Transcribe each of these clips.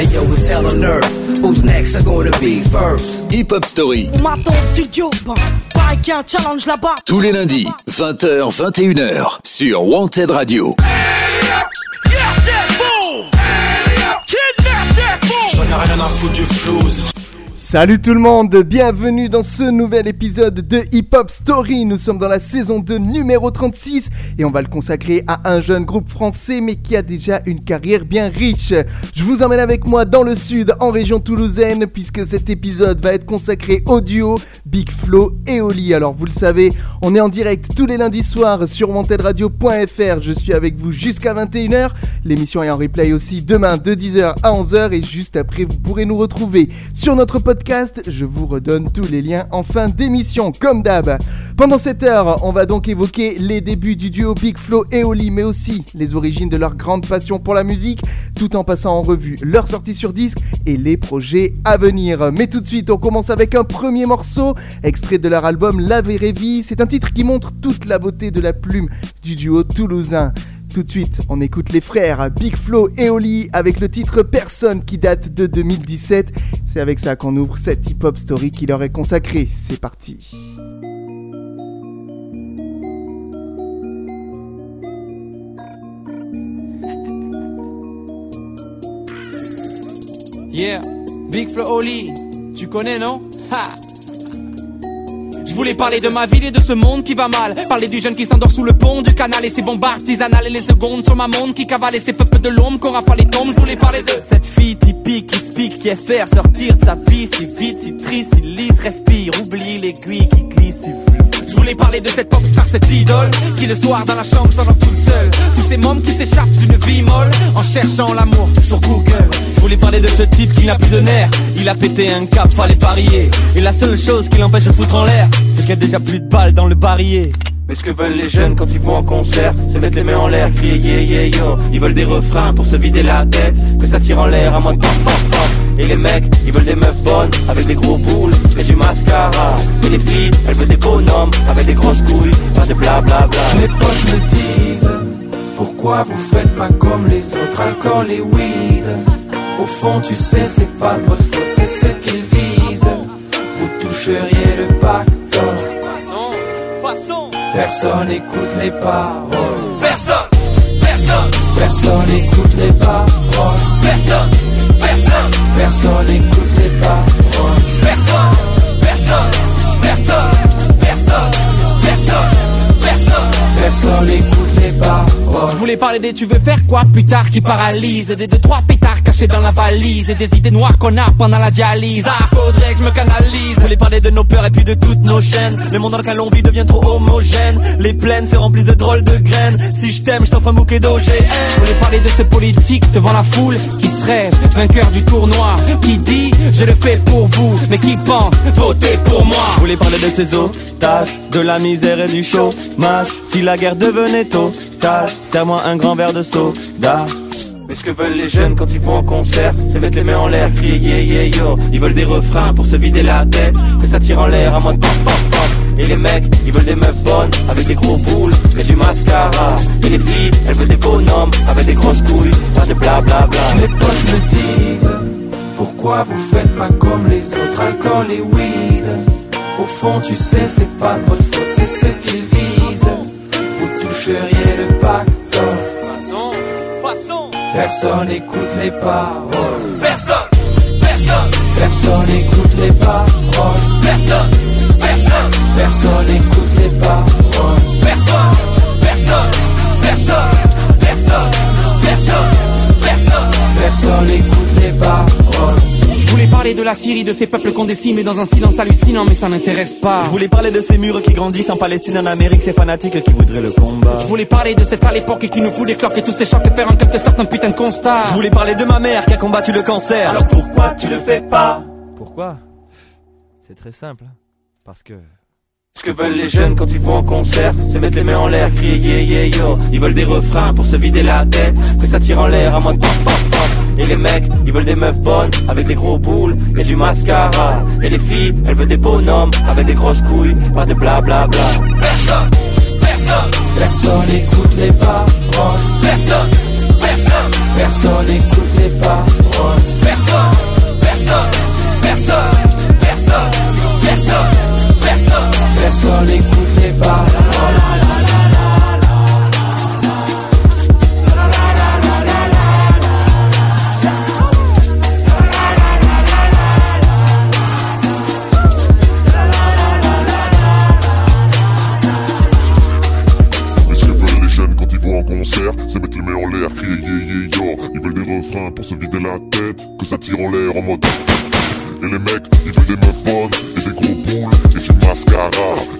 Hey yo, it's hell on earth. Who's next? Are gonna be first? Hip Hop Story. Maton studio, bah, y a un challenge là-bas. Tous les lundis, 20h, 21h, sur Wanted Radio. J'en ai rien à foutre du flouze. Salut tout le monde, bienvenue dans ce nouvel épisode de Hip Hop Story. Nous sommes dans la saison 2 numéro 36 et on va le consacrer à un jeune groupe français mais qui a déjà une carrière bien riche. Je vous emmène avec moi dans le sud, en région toulousaine, puisque cet épisode va être consacré au duo Big Flo et Oli. Alors vous le savez, on est en direct tous les lundis soirs sur montedradio.fr. Je suis avec vous jusqu'à 21h. L'émission est en replay aussi demain de 10h à 11h et juste après vous pourrez nous retrouver sur notre podcast. Je vous redonne tous les liens en fin d'émission, comme d'hab. Pendant cette heure, on va donc évoquer les débuts du duo Big Flo et Oli, mais aussi les origines de leur grande passion pour la musique, tout en passant en revue leur sortie sur disque et les projets à venir. Mais tout de suite, on commence avec un premier morceau, extrait de leur album La Vraie Vie. C'est un titre qui montre toute la beauté de la plume du duo toulousain. Tout de suite, on écoute les frères Big Flo et Oli avec le titre Personne qui date de 2017. C'est avec ça qu'on ouvre cette hip-hop story qui leur est consacrée. C'est parti. Yeah, Big Oli, tu connais non? Je voulais parler de ma ville et de ce monde qui va mal. Parler du jeune qui s'endort sous le pont du canal Et ses bombes artisanales et les secondes sur ma montre Qui cavale et ces peuples de l'ombre qu'on rafale les tombes. Je voulais parler de cette fille typique qui speak Qui espère sortir de sa vie si vite, si triste, si lisse. Respire, oublie l'aiguille qui glisse si je voulais parler de cette pop star, cette idole Qui le soir dans la chambre s'endort toute seule. Tous ces mômes qui s'échappent d'une vie molle En cherchant l'amour sur Google. Je voulais parler de ce type qui n'a plus de nerfs. Il a pété un cap, fallait parier. Et la seule chose qui l'empêche de se foutre en l'air C'est qu'il y a déjà plus de balles dans le barillet mais ce que veulent les jeunes quand ils vont en concert, c'est mettre les mains en l'air, crier yeah yeah yo. Ils veulent des refrains pour se vider la tête, que ça tire en l'air à pop pop pop. Et les mecs, ils veulent des meufs bonnes, avec des gros boules et du mascara. Et les filles, elles veulent des bonhommes, avec des grosses couilles, pas de blablabla. Mes potes me disent, pourquoi vous faites pas comme les autres, alcool et weed? Au fond, tu sais, c'est pas de votre faute, c'est ce qu'ils visent. Vous toucheriez le pactole. Façon, façon Personne écoute les paroles. Personne, personne, Personne écoute les paroles. personne, personne, Personne écoute les paroles. personne, personne, personne, personne, personne, personne Personne écoute les paroles. Je voulais parler des tu veux faire quoi plus tard qui paralyse Des deux trois pétards cachés dans la valise Et des idées noires qu'on a pendant la dialyse. Ah faudrait que je me canalise. Voulais parler de nos peurs et puis de toutes nos chaînes. Le monde dans lequel on vit devient trop homogène. Les plaines se remplissent de drôles de graines. Si je t'aime je t'offre un bouquet d'OGM Je voulais parler de ce politique devant la foule Qui se rêve vainqueur du tournoi. Qui dit je le fais pour vous Mais qui pense voter pour moi. Je voulais parler de ces otages De la misère et du chômage. Si la guerre devenait totale Serre-moi un grand verre de soda Mais ce que veulent les jeunes quand ils vont en concert, c'est mettre les mains en l'air, crier yeah yeah yo. Ils veulent des refrains pour se vider la tête, que ça tire en l'air à mode pop pop pop. Et les mecs, ils veulent des meufs bonnes, avec des gros boules et du mascara. Et les filles, elles veulent des bonhommes, avec des grosses couilles, pas de blablabla. Mes potes me disent Pourquoi vous faites pas comme les autres? Alcool et weed Au fond tu sais c'est pas de votre faute C'est ce qu'ils visent Vous toucheriez le façon Personne écoute les paroles. Personne, personne, Personne écoute les paroles. personne, personne, Personne écoute les paroles. Personne, personne, personne, personne, personne, personne. Personne écoute parler de la Syrie, de ces peuples qu'on décime dans un silence hallucinant, mais ça n'intéresse pas. Je voulais parler de ces murs qui grandissent en Palestine, en Amérique, ces fanatiques qui voudraient le combat. Je voulais parler de cette sale époque qui nous fout des cloques et tous ces chocs et faire en quelque sorte un putain de constat. Je voulais parler de ma mère qui a combattu le cancer. Alors pourquoi tu le fais pas? Pourquoi? C'est très simple. Parce que. Ce que veulent les jeunes quand ils vont en concert, c'est mettre les mains en l'air, crier yeah yeah yo. Ils veulent des refrains pour se vider la tête, puis ça tire en l'air à moins de pop pop pop. Et les mecs, ils veulent des meufs bonnes, avec des gros boules et du mascara. Et les filles, elles veulent des bonhommes, avec des grosses couilles, pas de blablabla. Bla bla. Personne, personne, personne écoute les paroles. Personne, personne, personne écoute les paroles. Personne, personne, personne, personne. personne le sol, écoute les pas. c'est mettre les mains en l'air, crier yeah, yeah. Ils veulent des refrains pour se vider la tête, que ça tire en l'air en mode. Et les mecs, ils veulent des meufs bonnes et des gros poules mascara.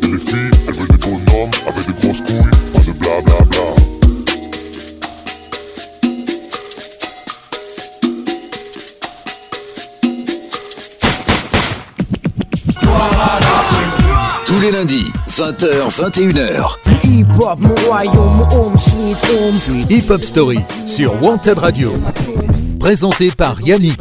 Et les filles, elles veulent des bonhommes avec des grosses couilles, pas de blablabla. Bla Tous les lundis, 20h, 21h. Hip-hop, mon royaume, mon home sweet home. Hip Hop Story sur Wanted Radio. Présenté par Yannick.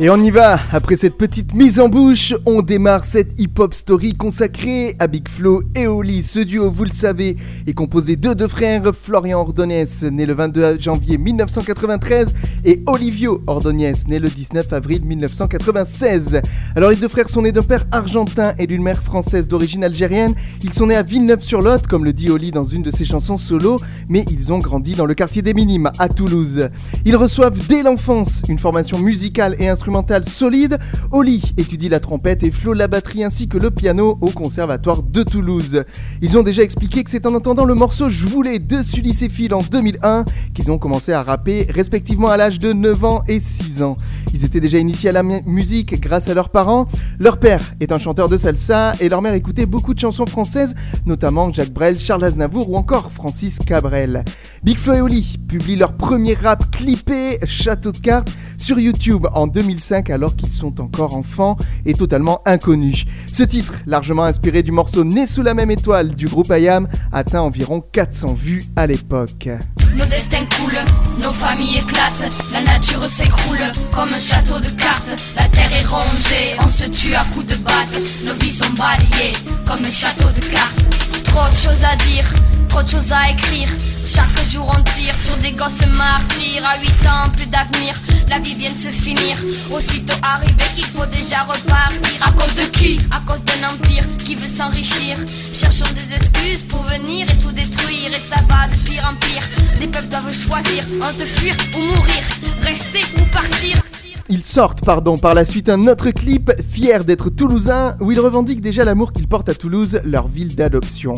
Et on y va, après cette petite mise en bouche, on démarre cette hip-hop story consacrée à Big Flo et Oli. Ce duo, vous le savez, est composé de deux frères, Florian Ordonez, né le 22 janvier 1993, et Olivio Ordonez, né le 19 avril 1996. Alors les deux frères sont nés d'un père argentin et d'une mère française d'origine algérienne. Ils sont nés à Villeneuve-sur-Lot, comme le dit Oli dans une de ses chansons solo, mais ils ont grandi dans le quartier des Minimes, à Toulouse. Ils reçoivent dès l'enfance une formation musicale et instrumentale solide. Oli étudie la trompette et Flo la batterie ainsi que le piano au conservatoire de Toulouse. Ils ont déjà expliqué que c'est en entendant le morceau Je voulais de Sully et Phil en 2001 qu'ils ont commencé à rapper respectivement à l'âge de 9 ans et 6 ans. Ils étaient déjà initiés à la musique grâce à leurs parents. Leur père est un chanteur de salsa et leur mère écoutait beaucoup de chansons françaises, notamment Jacques Brel, Charles Aznavour ou encore Francis Cabrel. Big Flo et Oli publient leur premier rap clippé Château de cartes sur YouTube en 2005 alors qu'ils sont encore enfants et totalement inconnus. Ce titre, largement inspiré du morceau Né sous la même étoile du groupe IAM, atteint environ 400 vues à l'époque. Nos destins coulent, nos familles éclatent, la nature s'écroule comme un château de cartes. La terre est rongée, on se tue à coups de batte. Nos vies sont balayées comme un château de cartes. Trop de choses à dire, trop de choses à écrire. Chaque jour on tire sur des gosses martyrs. À 8 ans, plus d'avenir, la vie vient de se finir. Aussitôt arrivé qu'il faut déjà repartir. À cause de qui? À cause d'un empire qui veut s'enrichir. Cherchons des excuses pour venir et tout détruire. Et ça va de pire en pire. Les peuples doivent choisir entre fuir ou mourir, rester ou partir. Ils sortent pardon, par la suite un autre clip, fier d'être toulousain, où ils revendiquent déjà l'amour qu'ils portent à Toulouse, leur ville d'adoption.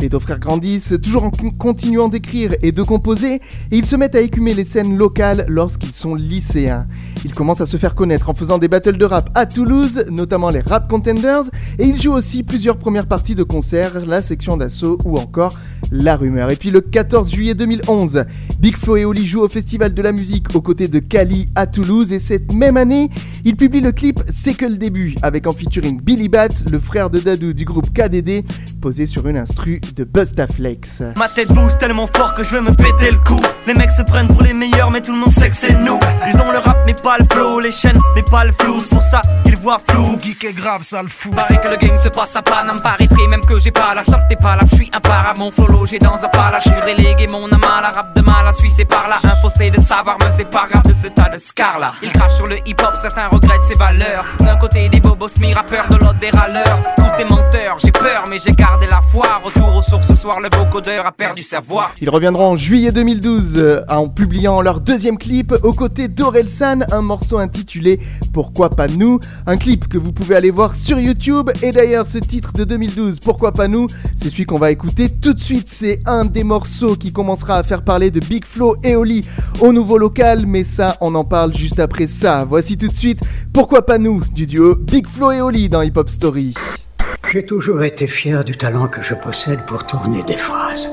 Les deux frères grandissent, toujours en continuant d'écrire et de composer, et ils se mettent à écumer les scènes locales lorsqu'ils sont lycéens. Ils commencent à se faire connaître en faisant des battles de rap à Toulouse, notamment les Rap Contenders, et ils jouent aussi plusieurs premières parties de concerts, la section d'assaut ou encore la rumeur. Et puis le 14 juillet 2011, Big Flo et Oli jouent au Festival de la musique aux côtés de Cali à Toulouse, et cette même année, ils publient le clip C'est que le début, avec en featuring Billy Bats, le frère de Dadou du groupe KDD, posé sur une instru de Bustaflex. Ma tête bouge tellement fort que je vais me péter le cou. Les mecs se prennent pour les meilleurs, mais tout le monde sait que c'est nous. Ils ont le rap, mais pas le flow, les chaînes, mais pas le flou. C'est pour ça qu'ils voient flou. Geek est grave, ça le fout. Pareil que le game se passe à Paname, Paris même que j'ai pas la chance, t'es pas là, je suis un para. Mon follow, j'ai dans un pala, je suis relégué, mon à la rap de mal, la Suisse c'est par là. Un fossé de savoir, mais c'est pas grave de ce tas de scar là. Il crache sur le hip-hop, certains regrettent ses valeurs. D'un côté des bobos mi-rappeurs, de l'autre des râleurs. Tous des menteurs, j'ai peur, mais j'ai gardé la foi. Retour aux sources ce soir, le vocodeur a perdu sa voix. Ils reviendront en juillet 2012 euh, en publiant leur deuxième clip aux côtés d'Orelsan, un morceau intitulé Pourquoi pas nous? Un clip que vous pouvez aller voir sur YouTube. Et d'ailleurs, ce titre de 2012, Pourquoi pas nous? C'est celui qu'on va écouter tout de suite. C'est un des morceaux qui commencera à faire parler de Big Flo et Oli au nouveau local. Mais ça, on en parle juste après ça. Voici tout de suite Pourquoi pas nous du duo Big Flo et Oli dans Hip Hop Story. J'ai toujours été fier du talent que je possède pour tourner des phrases.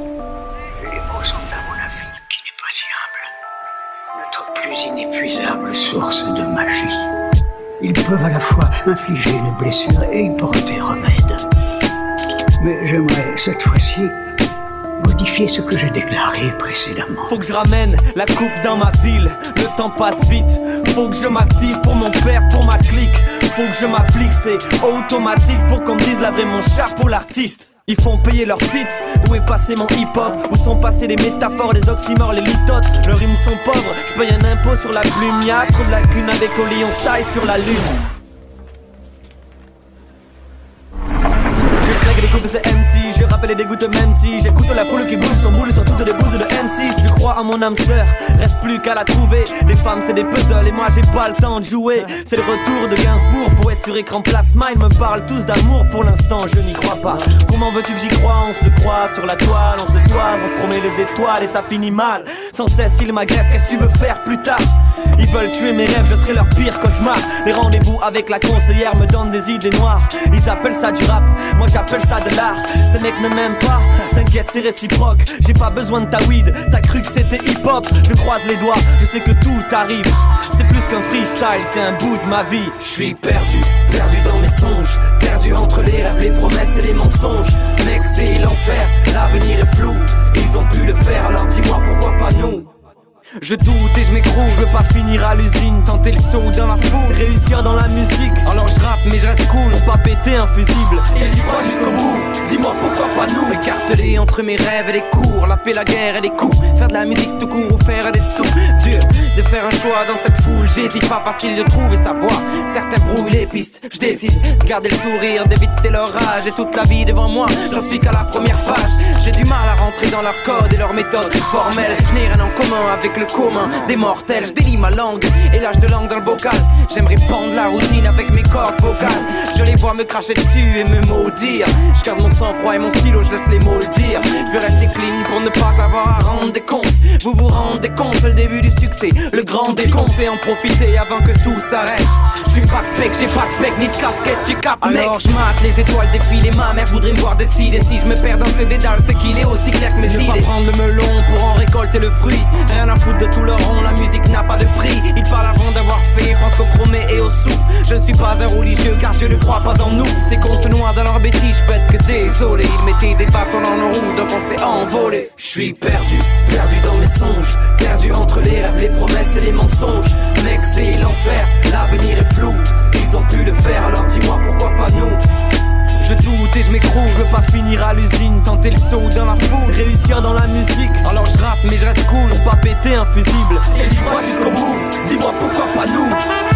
Les mots sont, à mon avis, qui n'est pas si humble, notre plus inépuisable source de magie. Ils peuvent à la fois infliger une blessure et y porter remède. Mais j'aimerais cette fois-ci modifier ce que j'ai déclaré précédemment. Faut que je ramène la coupe dans ma ville, le temps passe vite. Faut que je m'active pour mon père, pour ma clique. Faut que je m'applique, c'est automatique pour qu'on me dise la vraie mon chapeau l'artiste. Ils font payer leur fit, où est passé mon hip-hop? Où sont passées les métaphores, les oxymores, les litotes? Leurs rimes sont pauvres, je paye un impôt sur la plume Y'a trop de lacunes avec Oli, on se taille sur la lune rappelle les dégoûte même si J'écoute la foule qui bouge son boule sur toutes les bouses de MC Je crois à mon âme sœur. Reste plus qu'à la trouver. Les femmes, c'est des puzzles et moi j'ai pas le temps de jouer. C'est le retour de Gainsbourg pour être sur écran plasma. Ils me parlent tous d'amour pour l'instant, je n'y crois pas. Comment veux-tu que j'y crois On se croit sur la toile, on se toise, on se promet les étoiles et ça finit mal. Sans cesse, ils m'agressent, qu'est-ce que tu veux faire plus tard? Ils veulent tuer mes rêves, je serai leur pire cauchemar. Les rendez-vous avec la conseillère me donnent des idées noires. Ils appellent ça du rap, moi j'appelle ça de l'art. Ces mecs ne m'aiment pas, t'inquiète, c'est réciproque. J'ai pas besoin de ta weed, t'as cru que c'était hip-hop? Je croise les doigts, je sais que tout arrive. C'est plus qu'un freestyle, c'est un bout de ma vie. Je suis perdu, perdu dans mes songes, perdu entre les rêves, les promesses et les mensonges. Mec, c'est l'enfer, l'avenir est flou. Ils ont pu le faire, alors dis-moi pourquoi pas nous? Je doute et je m'écroule, je veux pas finir à l'usine, tenter le saut dans la foule, réussir dans la musique. Alors je rappe mais je reste cool, pour pas péter un fusible. Et j'y crois jusqu'au bout, dis-moi pourquoi pas nous. Écartelé entre mes rêves et les cours, la paix, la guerre et les coups. Faire de la musique tout court ou faire des sous. Dur de faire un choix dans cette foule, j'hésite pas facile de trouver sa voie. Certains brouillent les pistes, je décide de garder le sourire, d'éviter leur rage et toute la vie devant moi. J'en suis qu'à la première page, j'ai du mal à rentrer dans leur code et leur méthode formelle. Je n'ai rien en commun avec le commun des mortels. Je délie ma langue et lâche de langue dans le bocal. J'aimerais pendre la routine avec mes cordes vocales. Je les vois me cracher dessus et me maudire. Je garde mon sang-froid et mon stylo, je laisse les mots le dire. Je vais rester clean pour ne pas avoir à rendre des comptes. Vous vous rendez compte, c'est le début du succès. Le grand décompte et en profiter avant que tout s'arrête. Je suis pec, j'ai pas de ni de casquette, tu capes mec. Alors je mate les étoiles défiler, ma mère voudrait me voir décider. Si je me perds dans ces dédales, c'est qu'il est aussi clair que mes Je vais idées. prendre le melon pour en récolter le fruit. Rien à foutre de tout leur rond, la musique n'a pas de prix. Ils parlent avant d'avoir fait, pensent au chromé et au sou. Je ne suis pas un religieux car Dieu ne croit pas en nous. C'est qu'on se noie dans leur bêtises, je que désolé. Ils mettaient des bâtons dans nos roues, donc on s'est envolé. Je suis perdu, perdu dans mes songes, perdu entre les rêves, les promesses et les mensonges. Mec, c'est l'enfer, l'avenir est flou. Ils ont pu le faire, alors dis-moi pourquoi pas nous? Je doute et je m'écroule, je veux pas finir à l'usine, tenter le saut dans la foule, réussir dans la musique. Alors je rappe mais je reste cool, pour pas péter un fusible. Et j'y crois jusqu'au bout, dis-moi pourquoi pas nous.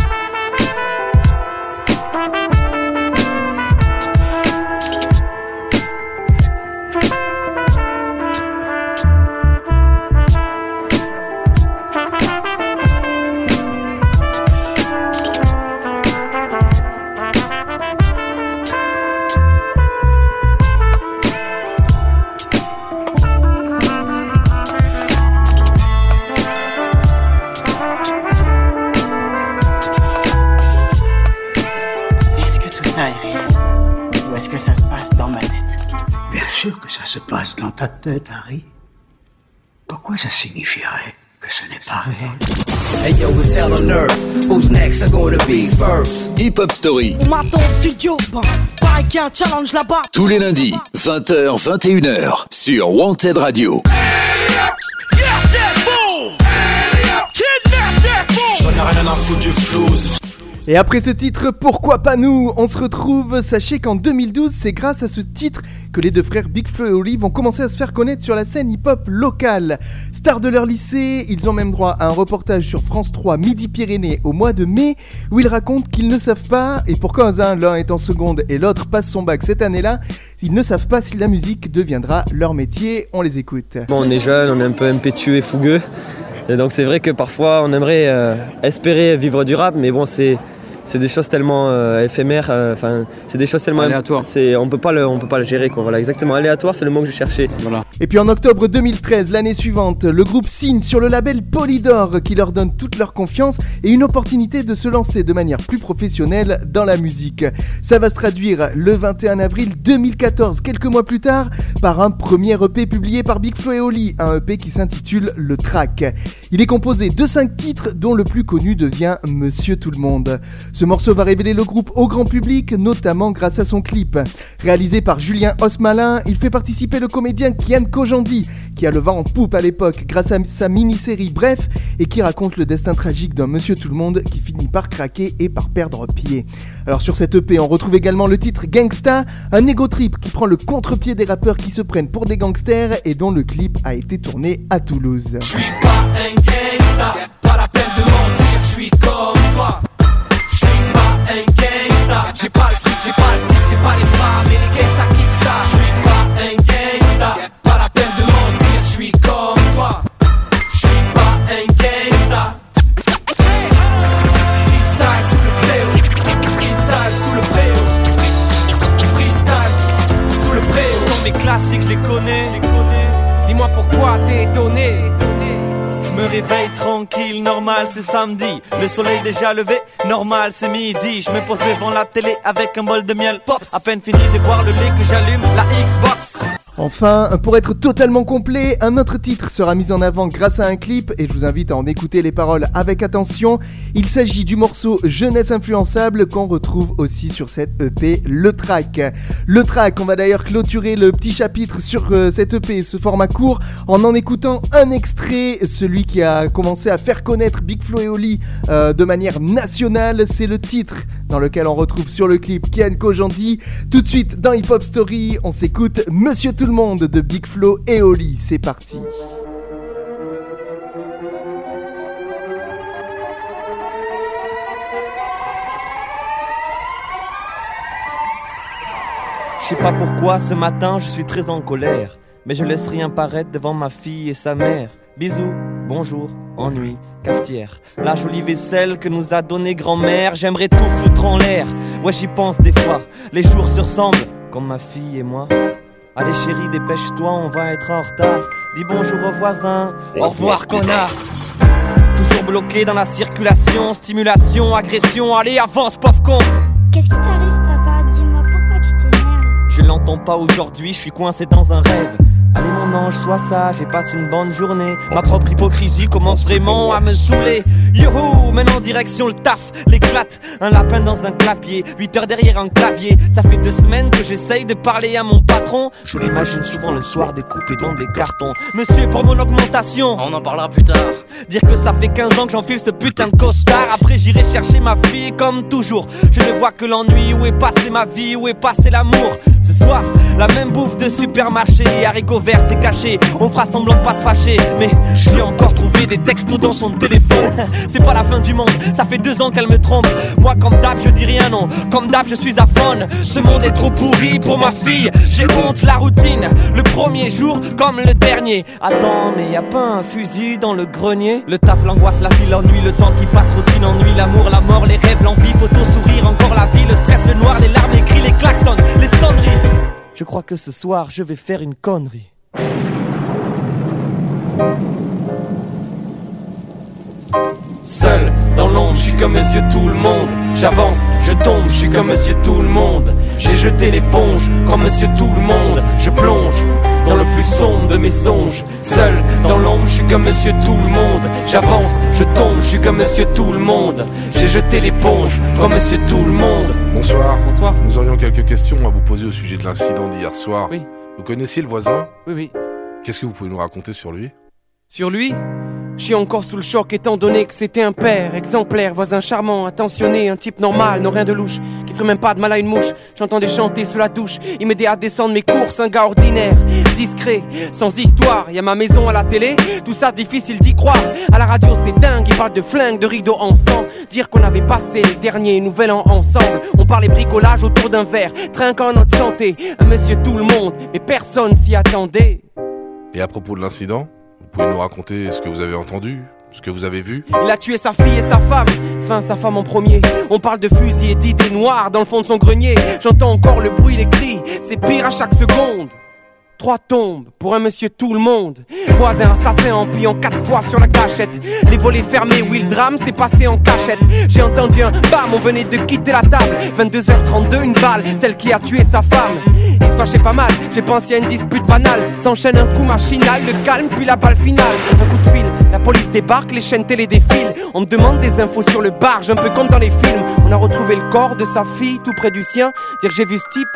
Sûr que ça se passe dans ta tête, Harry. Pourquoi ça signifierait que ce n'est pas réel? Hey yo, it's hell on earth. Who's next? Are gonna be first? Hip Hop Story. On m'attend au studio, ben, pareil qu'il y a un challenge là-bas. Tous les lundis, 20h, 21h, sur Wanted Radio. Et après ce titre, pourquoi pas nous? On se retrouve, sachez qu'en 2012, c'est grâce à ce titre que les deux frères Big Flo et Oli vont commencer à se faire connaître sur la scène hip-hop locale. Stars de leur lycée, ils ont même droit à un reportage sur France 3 Midi-Pyrénées au mois de mai, où ils racontent qu'ils ne savent pas, et pour cause, hein, l'un est en seconde et l'autre passe son bac cette année-là, ils ne savent pas si la musique deviendra leur métier. On les écoute. Bon, on est jeune, on est un peu impétueux et fougueux. Et donc c'est vrai que parfois on aimerait euh, espérer vivre du rap, mais bon c'est c'est des choses tellement euh, éphémères. euh, Enfin, c'est des choses tellement Aléatoires. C'est on peut pas le on peut pas le gérer quoi. Voilà exactement aléatoire, c'est le mot que je cherchais. Voilà. Et puis en octobre 2013, l'année suivante, le groupe signe sur le label Polydor qui leur donne toute leur confiance et une opportunité de se lancer de manière plus professionnelle dans la musique. Ça va se traduire le 21 avril 2014, quelques mois plus tard, par un premier EP publié par Big Flo et Oli, un EP qui s'intitule Le Track. Il est composé de 5 titres dont le plus connu devient Monsieur Tout le Monde. Ce morceau va révéler le groupe au grand public, notamment grâce à son clip. Réalisé par Julien Osmalin, il fait participer le comédien Kian Kojandi, qui a le vent en poupe à l'époque grâce à sa mini-série Bref, et qui raconte le destin tragique d'un monsieur tout le monde qui finit par craquer et par perdre pied. Alors sur cette EP, on retrouve également le titre Gangsta, un ego trip qui prend le contre-pied des rappeurs qui se prennent pour des gangsters et dont le clip a été tourné à Toulouse. Je suis pas un gangsta, pas la peine de mentir, je suis comme toi. Pas gangsta, j'ai pas le fric, j'ai pas le style, j'ai pas les bras, mais les gangsta kiffent ça. Pas normal c'est samedi. Le soleil déjà levé, normal c'est midi. Je me pose devant la télé avec un bol de miel. Pops, à peine fini de boire le lait que j'allume la Xbox. Enfin, pour être totalement complet, un autre titre sera mis en avant grâce à un clip et je vous invite à en écouter les paroles avec attention. Il s'agit du morceau Jeunesse influençable qu'on retrouve aussi sur cette EP Le Track. Le Track, on va d'ailleurs clôturer le petit chapitre sur euh, cette EP, ce format court, en en écoutant un extrait, celui qui a commencé à faire connaître Big Flo et Oli euh, de manière nationale, c'est le titre dans lequel on retrouve sur le clip Kian Kojandi. Tout de suite dans Hip Hop Story, on s'écoute Monsieur Tout le Monde de Big Flo et Oli. C'est parti. Je sais pas pourquoi ce matin je suis très en colère. Mais je laisse rien paraître devant ma fille et sa mère. Bisous, bonjour, ennui, cafetière. La jolie vaisselle que nous a donnée grand-mère, j'aimerais tout foutre en l'air. Ouais, j'y pense des fois. Les jours se ressemblent, comme ma fille et moi. Allez chérie, dépêche-toi, on va être en retard. Dis bonjour aux voisins, au revoir connard. Toujours bloqué dans la circulation, stimulation, agression. Allez, avance, pauvre con. Qu'est-ce qui t'arrive, papa? Dis-moi pourquoi tu t'énerves? Je l'entends pas aujourd'hui, je suis coincé dans un rêve. Allez mon ange, sois sage et passe une bonne journée. Ma propre hypocrisie commence vraiment à me saouler. Youhou, maintenant direction le taf, l'éclate. Un lapin dans un clapier, 8 heures derrière un clavier. Ça fait deux semaines que j'essaye de parler à mon patron. Je l'imagine souvent le soir découpé dans des cartons. Monsieur, pour mon augmentation. On en parlera plus tard. Dire que ça fait 15 ans que j'enfile ce putain de costard. Après j'irai chercher ma fille comme toujours. Je ne vois que l'ennui. Où est passé ma vie Où est passé l'amour Ce soir, la même bouffe de supermarché. Haricots c'était caché. On fera semblant de pas se fâcher. Mais j'ai encore trouvé des textos dans son téléphone. C'est pas la fin du monde. Ça fait deux ans qu'elle me trompe. Moi, comme d'hab, je dis rien, non. Comme d'hab, je suis à faune. Ce monde est trop pourri pour ma fille. J'ai honte, la routine. Le premier jour comme le dernier. Attends, mais y a pas un fusil dans le grenier? Le taf, l'angoisse, la vie, l'ennui, le temps qui passe, routine, ennui, l'amour, la mort, les rêves, l'envie, photo, sourire, encore la vie, le stress, le noir, les larmes, les cris, les klaxons, les sonneries. Je crois que ce soir, je vais faire une connerie. Seul dans l'ombre, je suis comme monsieur tout le monde. J'avance, je tombe, je suis comme monsieur tout le monde. J'ai jeté l'éponge comme monsieur tout le monde. Je plonge dans le plus sombre de mes songes. Seul dans l'ombre, je suis comme monsieur tout le monde. J'avance, je tombe, je suis comme monsieur tout le monde. J'ai jeté l'éponge comme monsieur tout le monde. Bonsoir. Bonsoir. Nous aurions quelques questions à vous poser au sujet de l'incident d'hier soir. Oui. Vous connaissiez le voisin? Oui, oui. Qu'est-ce que vous pouvez nous raconter sur lui? Sur lui? Je encore sous le choc étant donné que c'était un père exemplaire, voisin charmant, attentionné, un type normal, non rien de louche, qui ferait même pas de mal à une mouche. J'entendais chanter sous la douche, il m'aidait à descendre mes courses, un gars ordinaire, discret, sans histoire. Y a ma maison à la télé, tout ça difficile d'y croire. À la radio c'est dingue, il parle de flingues, de rideaux ensemble. Dire qu'on avait passé le dernier nouvel an ensemble. On parlait bricolage autour d'un verre, trinquant notre santé. Un monsieur tout le monde, mais personne s'y attendait. Et à propos de l'incident, vous pouvez nous raconter ce que vous avez entendu, ce que vous avez vu Il a tué sa fille et sa femme, enfin sa femme en premier. On parle de fusil et d'idées noires dans le fond de son grenier. J'entends encore le bruit, les cris, c'est pire à chaque seconde. Trois tombes pour un monsieur tout le monde. Voisin assassin en pliant quatre fois sur la cachette. Les volets fermés, oui, le drame s'est passé en cachette. J'ai entendu un bam, on venait de quitter la table. 22h32, une balle, celle qui a tué sa femme. Il se fâchait pas mal, j'ai pensé à une dispute banale. S'enchaîne un coup machinal, le calme, puis la balle finale. Un coup de fil, la police débarque, les chaînes télé défilent. On me demande des infos sur le barge, un peu comme dans les films. On a retrouvé le corps de sa fille tout près du sien. Dire j'ai vu ce type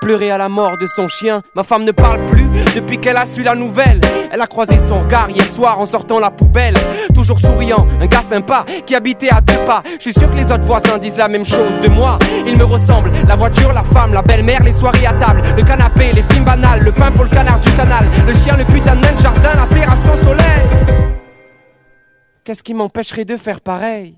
pleurer à la mort de son chien. Ma femme ne parle plus depuis qu'elle a su la nouvelle. Elle a croisé son regard hier soir en sortant la poubelle. Toujours souriant, un gars sympa qui habitait à deux pas. Je suis sûr que les autres voisins disent la même chose de moi. Il me ressemble, la voiture, la femme, la belle-mère, les soirées à table, le canapé, les films banals, le pain pour le canard du canal, le chien, le putain de jardin, la terrasse sans soleil. Qu'est-ce qui m'empêcherait de faire pareil?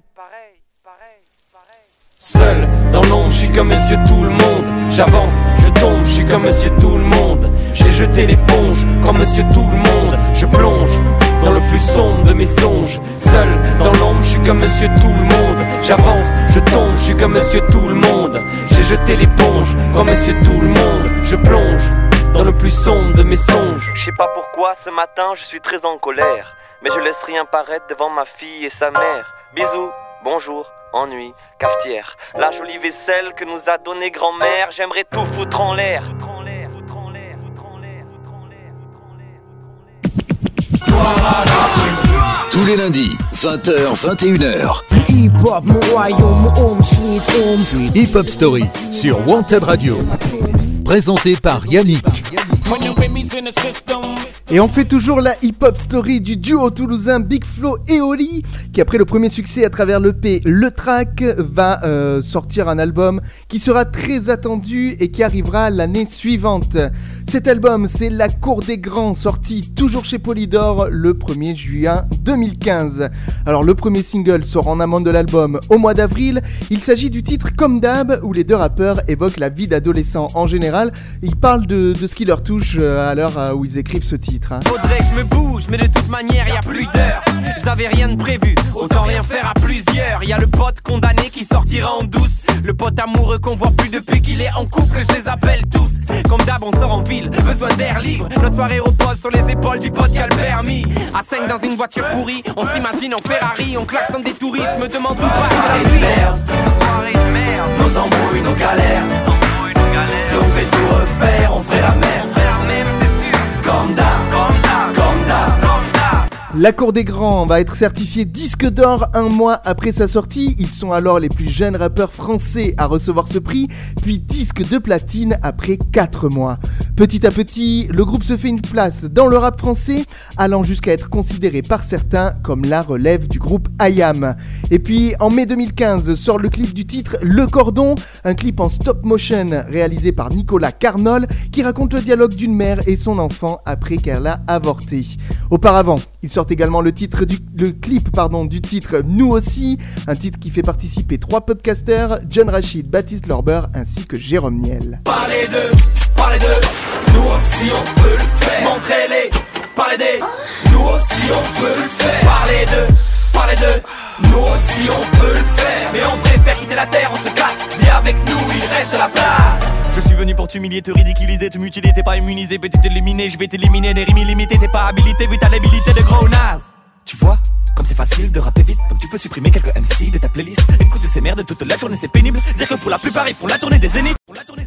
Seul dans l'ombre, je suis comme monsieur tout le monde. J'avance, je tombe, je suis comme monsieur tout le monde. J'ai jeté l'éponge comme monsieur tout le monde. Je plonge dans le plus sombre de mes songes. Seul dans l'ombre, je suis comme monsieur tout le monde. J'avance, je tombe, je suis comme monsieur tout le monde. J'ai jeté l'éponge comme monsieur tout le monde. Je plonge dans le plus sombre de mes songes. Je sais pas pourquoi ce matin je suis très en colère. Mais je laisse rien paraître devant ma fille et sa mère. Bisous, bonjour, ennui, cafetière. La jolie vaisselle que nous a donnée grand-mère, j'aimerais tout foutre en l'air. Tous les lundis, 20h, 21h. Hip hop, mon royaume, home sweet home. Hip Hop Story sur Wanted Radio. Présenté par Yannick. Et on fait toujours la hip-hop story du duo toulousain Big Flo et Oli, qui après le premier succès à travers l'EP Le Track, va euh, sortir un album qui sera très attendu et qui arrivera l'année suivante. Cet album, c'est La Cour des Grands, sorti toujours chez Polydor le 1er juin 2015. Alors le premier single sort en amont de l'album au mois d'avril. Il s'agit du titre Comme d'hab, où les deux rappeurs évoquent la vie d'adolescents en général. Ils parlent de, de ce qui leur touche euh, à l'heure euh, où ils écrivent ce titre. hein. Faudrait que je me bouge, mais de toute manière, y a plus d'heures. J'avais rien de prévu, autant rien faire à plusieurs. Y a le pote condamné qui sortira en douce. Le pote amoureux qu'on voit plus depuis qu'il est en couple, je les appelle tous. Comme d'hab, on sort en ville, besoin d'air libre. Notre soirée repose sur les épaules du pote qui a le permis. À 5 dans une voiture pourrie, on s'imagine en Ferrari, on klaxonne des touristes, me demande où passe nuit. Nos soirées de merde, nos embrouilles, nos galères. Si on fait tout refaire, on ferait la même. On ferait la même, c'est sûr. Comme d'hab, La Cour des Grands va être certifié disque d'or un mois après sa sortie. Ils sont alors les plus jeunes rappeurs français à recevoir ce prix, puis disque de platine après 4 mois. Petit à petit, le groupe se fait une place dans le rap français, allant jusqu'à être considéré par certains comme la relève du groupe IAM. Et puis en mai 2015 sort le clip du titre Le Cordon, un clip en stop motion réalisé par Nicolas Carnol qui raconte le dialogue d'une mère et son enfant après qu'elle a avorté. Auparavant, il sort également le titre du le clip pardon du titre Nous aussi, un titre qui fait participer trois podcasters, John Rachid, Baptiste Lorber ainsi que Jérôme Niel. Parlez d'eux, parlez d'eux, nous aussi on peut le faire. Montrez-les, parlez des, nous aussi on peut le faire. Parlez d'eux, parlez d'eux, nous aussi on peut le faire. Mais on préfère quitter la terre, on se casse, viens avec nous, il reste la place. Je suis venu pour t'humilier, te ridiculiser, te mutiler, t'es pas immunisé, petit éliminé, je vais t'éliminer, les rimes illimitées, t'es pas habilité, vu ta l'habilité de gros naze. Tu vois comme c'est facile de rapper vite, donc tu peux supprimer quelques MC de ta playlist. Écoutez ces merdes toute la journée, c'est pénible. Dire que pour la plupart, ils font la tournée des zéniths.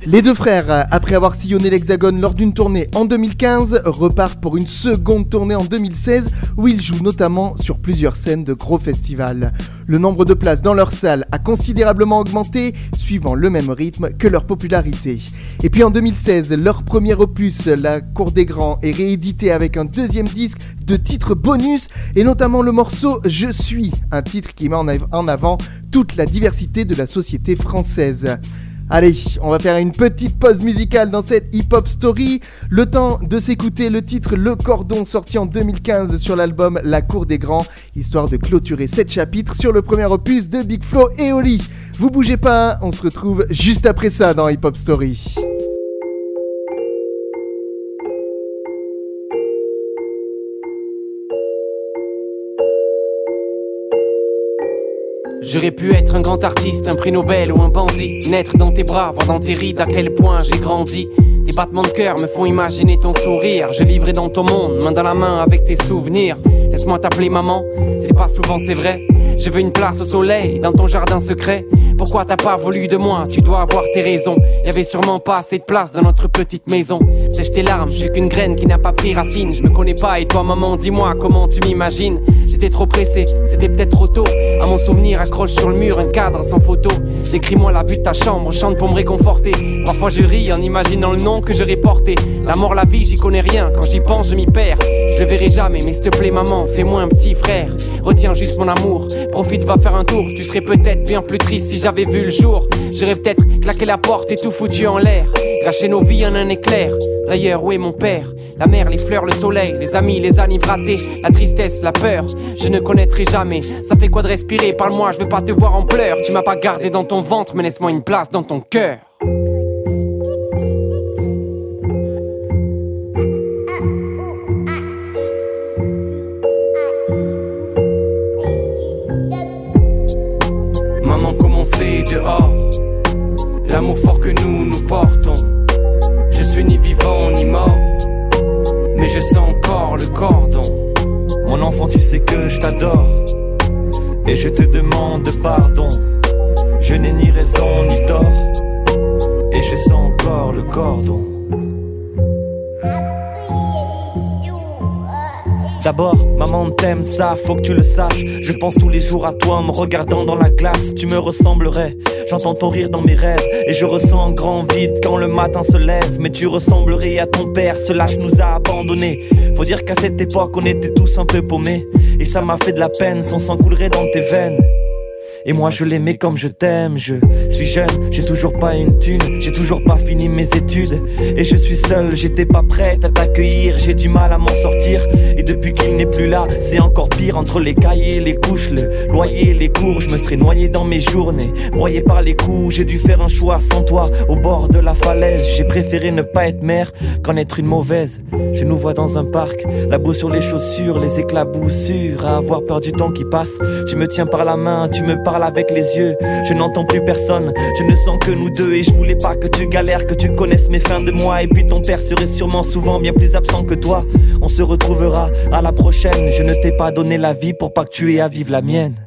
Les deux frères, après avoir sillonné l'Hexagone lors d'une tournée en 2015, repartent pour une seconde tournée en 2016 où ils jouent notamment sur plusieurs scènes de gros festivals. Le nombre de places dans leur salle a considérablement augmenté, suivant le même rythme que leur popularité. Et puis en 2016, leur premier opus, La Cour des Grands, est réédité avec un deuxième disque de titres bonus et notamment le morceau Je suis, un titre qui met en av- en avant toute la diversité de la société française. Allez, on va faire une petite pause musicale dans cette hip-hop story. Le temps de s'écouter le titre Le Cordon sorti en 2015 sur l'album La Cour des Grands, histoire de clôturer cette chapitre sur le premier opus de Big Flo et Oli. Vous bougez pas, on se retrouve juste après ça dans Hip Hop Story. J'aurais pu être un grand artiste, un prix Nobel ou un bandit. Naître dans tes bras, voir dans tes rides à quel point j'ai grandi. Tes battements de cœur me font imaginer ton sourire. Je vivrai dans ton monde, main dans la main avec tes souvenirs. Laisse-moi t'appeler maman, c'est pas souvent c'est vrai. Je veux une place au soleil, dans ton jardin secret. Pourquoi t'as pas voulu de moi? Tu dois avoir tes raisons. Y avait sûrement pas assez de place dans notre petite maison. Sèche tes larmes, je suis qu'une graine qui n'a pas pris racine. Je me connais pas et toi maman, dis-moi comment tu m'imagines. J'étais trop pressé, c'était peut-être trop tôt. À mon souvenir, accroche sur le mur un cadre sans photo. Décris-moi la vue de ta chambre, chante pour me réconforter. Parfois je ris en imaginant le nom que j'aurais porté. La mort, la vie, j'y connais rien. Quand j'y pense, je m'y perds. Je le verrai jamais, mais s'il te plaît, maman, fais-moi un petit frère. Retiens juste mon amour. Profite, va faire un tour. Tu serais peut-être bien plus triste si j'avais vu le jour. J'aurais peut-être claqué la porte et tout foutu en l'air. Gâché nos vies en un éclair. D'ailleurs, où est mon père? La mer, les fleurs, le soleil, les amis, les années ratées, la tristesse, la peur. Je ne connaîtrai jamais. Ça fait quoi de respirer? Parle-moi, je veux pas te voir en pleurs. Tu m'as pas gardé dans ton ventre, mais laisse-moi une place dans ton cœur. L'amour fort que nous nous portons. Je suis ni vivant ni mort. Mais je sens encore le cordon. Mon enfant, tu sais que je t'adore. Et je te demande pardon. Je n'ai ni raison ni tort. Et je sens encore le cordon. D'abord, maman t'aime ça, faut que tu le saches. Je pense tous les jours à toi me regardant dans la glace. Tu me ressemblerais, j'entends ton rire dans mes rêves. Et je ressens un grand vide quand le matin se lève. Mais tu ressemblerais à ton père, ce lâche nous a abandonnés. Faut dire qu'à cette époque, on était tous un peu paumés. Et ça m'a fait de la peine, son sang coulerait dans tes veines. Et moi je l'aimais comme je t'aime, je suis jeune, j'ai toujours pas une thune, j'ai toujours pas fini mes études. Et je suis seul, j'étais pas prête à t'accueillir, j'ai du mal à m'en sortir. Et depuis qu'il n'est plus là, c'est encore pire entre les cahiers, les couches, le loyer, les cours. Je me serais noyé dans mes journées, broyé par les coups. J'ai dû faire un choix sans toi au bord de la falaise. J'ai préféré ne pas être mère qu'en être une mauvaise. Je nous vois dans un parc, la boue sur les chaussures, les éclaboussures, à avoir peur du temps qui passe. Tu me tiens par la main, tu me parles avec les yeux. Je n'entends plus personne, je ne sens que nous deux. Et je voulais pas que tu galères, que tu connaisses mes fins de mois. Et puis ton père serait sûrement souvent bien plus absent que toi. On se retrouvera à la prochaine. Je ne t'ai pas donné la vie pour pas que tu aies à vivre la mienne.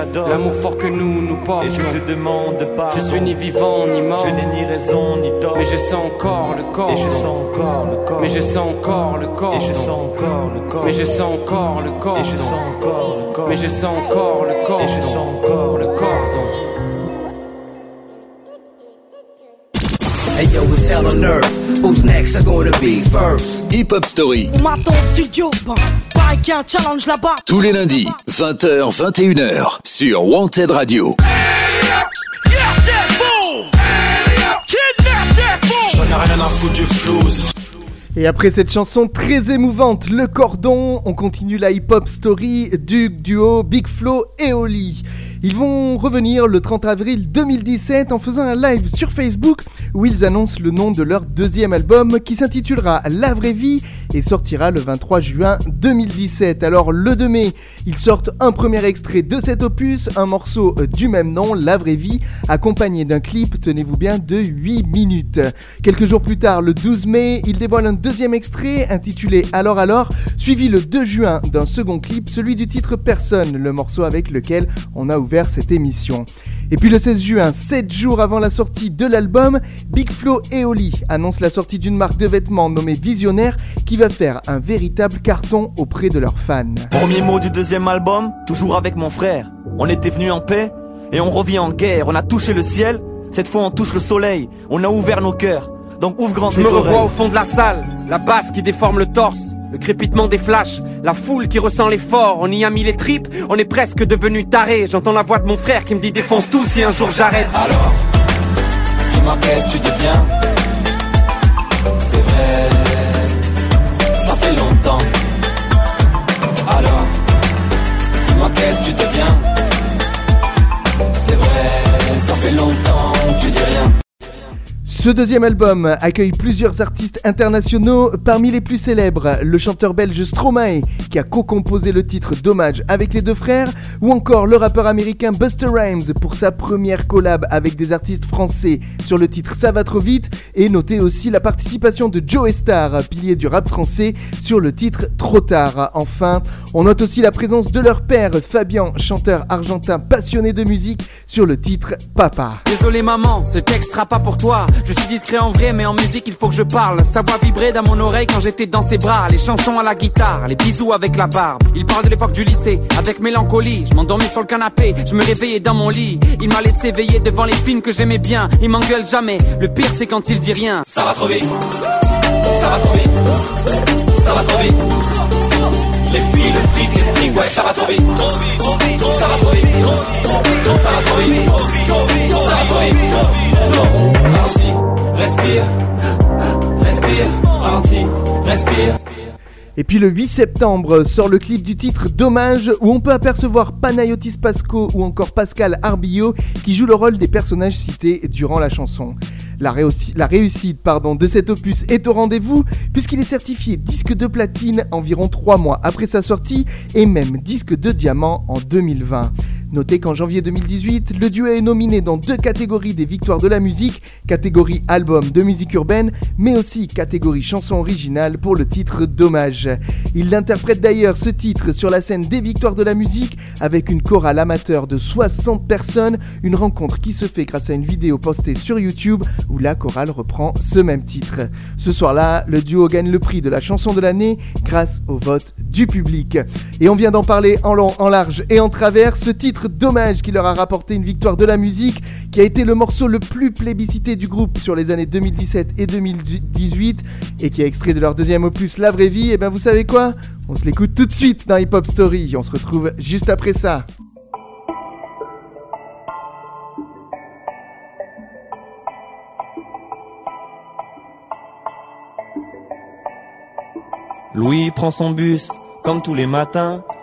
T'adore. L'amour fort que nous nous portons. Et je te demande pardon. Je suis ni vivant ni mort. Je n'ai ni raison ni tort. Mais je sens encore le corps. Et je sens encore le corps. Mais je sens encore le corps. Et je sens encore le corps. Mais je sens encore le corps. Et je sens encore le corps. Mais je sens encore le corps. Et je sens encore le cordon. Hey yo, it's hell on earth. Who's next? Are gonna be first? Hip Hop Story. Maton studio, ben, un challenge là-bas. Tous les lundis, 20h, 21h, sur Wanted Radio. J'en ai rien à foutre du flouze. Et après cette chanson très émouvante, Le Cordon, on continue la hip-hop story du duo Big Flo et Oli. Ils vont revenir le 30 avril 2017 en faisant un live sur Facebook où ils annoncent le nom de leur deuxième album qui s'intitulera La Vraie Vie et sortira le 23 juin 2017. Alors le 2 mai, ils sortent un premier extrait de cet opus, un morceau du même nom, La Vraie Vie, accompagné d'un clip, tenez-vous bien, de 8 minutes. Quelques jours plus tard, le 12 mai, ils dévoilent un deuxième extrait intitulé Alors alors, suivi le 2 juin d'un second clip, celui du titre Personne, le morceau avec lequel on a ouvert cette émission. Et puis le 16 juin, 7 jours avant la sortie de l'album, Big Flo et Oli annoncent la sortie d'une marque de vêtements nommée Visionnaire qui va faire un véritable carton auprès de leurs fans. Premier mot du deuxième album, toujours avec mon frère. On était venu en paix et on revient en guerre. On a touché le ciel, cette fois on touche le soleil. On a ouvert nos cœurs, donc ouvre grand Je me revois au fond de la salle, la basse qui déforme le torse, le crépitement des flashs, la foule qui ressent l'effort, on y a mis les tripes, on est presque devenu taré. J'entends la voix de mon frère qui me dit défonce tout si un jour j'arrête. Alors, qu'est-ce que tu deviens Ce deuxième album accueille plusieurs artistes internationaux, parmi les plus célèbres, le chanteur belge Stromae, qui a co-composé le titre d'hommage avec les deux frères, ou encore le rappeur américain Buster Rhymes pour sa première collab avec des artistes français sur le titre Ça va trop vite, et notez aussi la participation de Joe Star, pilier du rap français, sur le titre Trop tard. Enfin, on note aussi la présence de leur père, Fabien, chanteur argentin passionné de musique, sur le titre Papa. Désolé maman, ce texte sera pas pour toi. Suis discret en vrai, mais en musique il faut que je parle. Sa voix vibrait dans mon oreille quand j'étais dans ses bras. Les chansons à la guitare, les bisous avec la barbe. Il parle de l'époque du lycée, avec mélancolie. Je m'endormis sur le canapé, je me réveillais dans mon lit. Il m'a laissé veiller devant les films que j'aimais bien. Il m'engueule jamais. Le pire c'est quand il dit rien. Ça va trop vite, ça va trop vite, ça va trop vite. Les filles, le fric, les flics, ouais, ça va trop vite, ça va trop vite, ça va trop vite, ça va trop vite. Ralentis, respire, respire, respire. Et puis le 8 septembre sort le clip du titre Dommage où on peut apercevoir Panayotis Pasco ou encore Pascal Arbillot qui jouent le rôle des personnages cités durant la chanson. La, réussi- la réussite de cet opus est au rendez-vous puisqu'il est certifié disque de platine environ 3 mois après sa sortie et même disque de diamant en 2020. Notez qu'en janvier 2018, le duo est nominé dans deux catégories des victoires de la musique, catégorie album de musique urbaine, mais aussi catégorie chanson originale pour le titre Dommage. Il interprète d'ailleurs ce titre sur la scène des victoires de la musique avec une chorale amateur de 60 personnes, une rencontre qui se fait grâce à une vidéo postée sur YouTube où la chorale reprend ce même titre. Ce soir-là, le duo gagne le prix de la chanson de l'année grâce au vote du public. Et on vient d'en parler en long, en large et en travers, ce titre Dommage qui leur a rapporté une victoire de la musique, qui a été le morceau le plus plébiscité du groupe sur les années 2017 et 2018, et qui est extrait de leur deuxième opus La Vraie Vie, et ben vous savez quoi? On se l'écoute tout de suite dans Hip Hop Story, on se retrouve juste après ça. Louis prend son bus, comme tous les matins,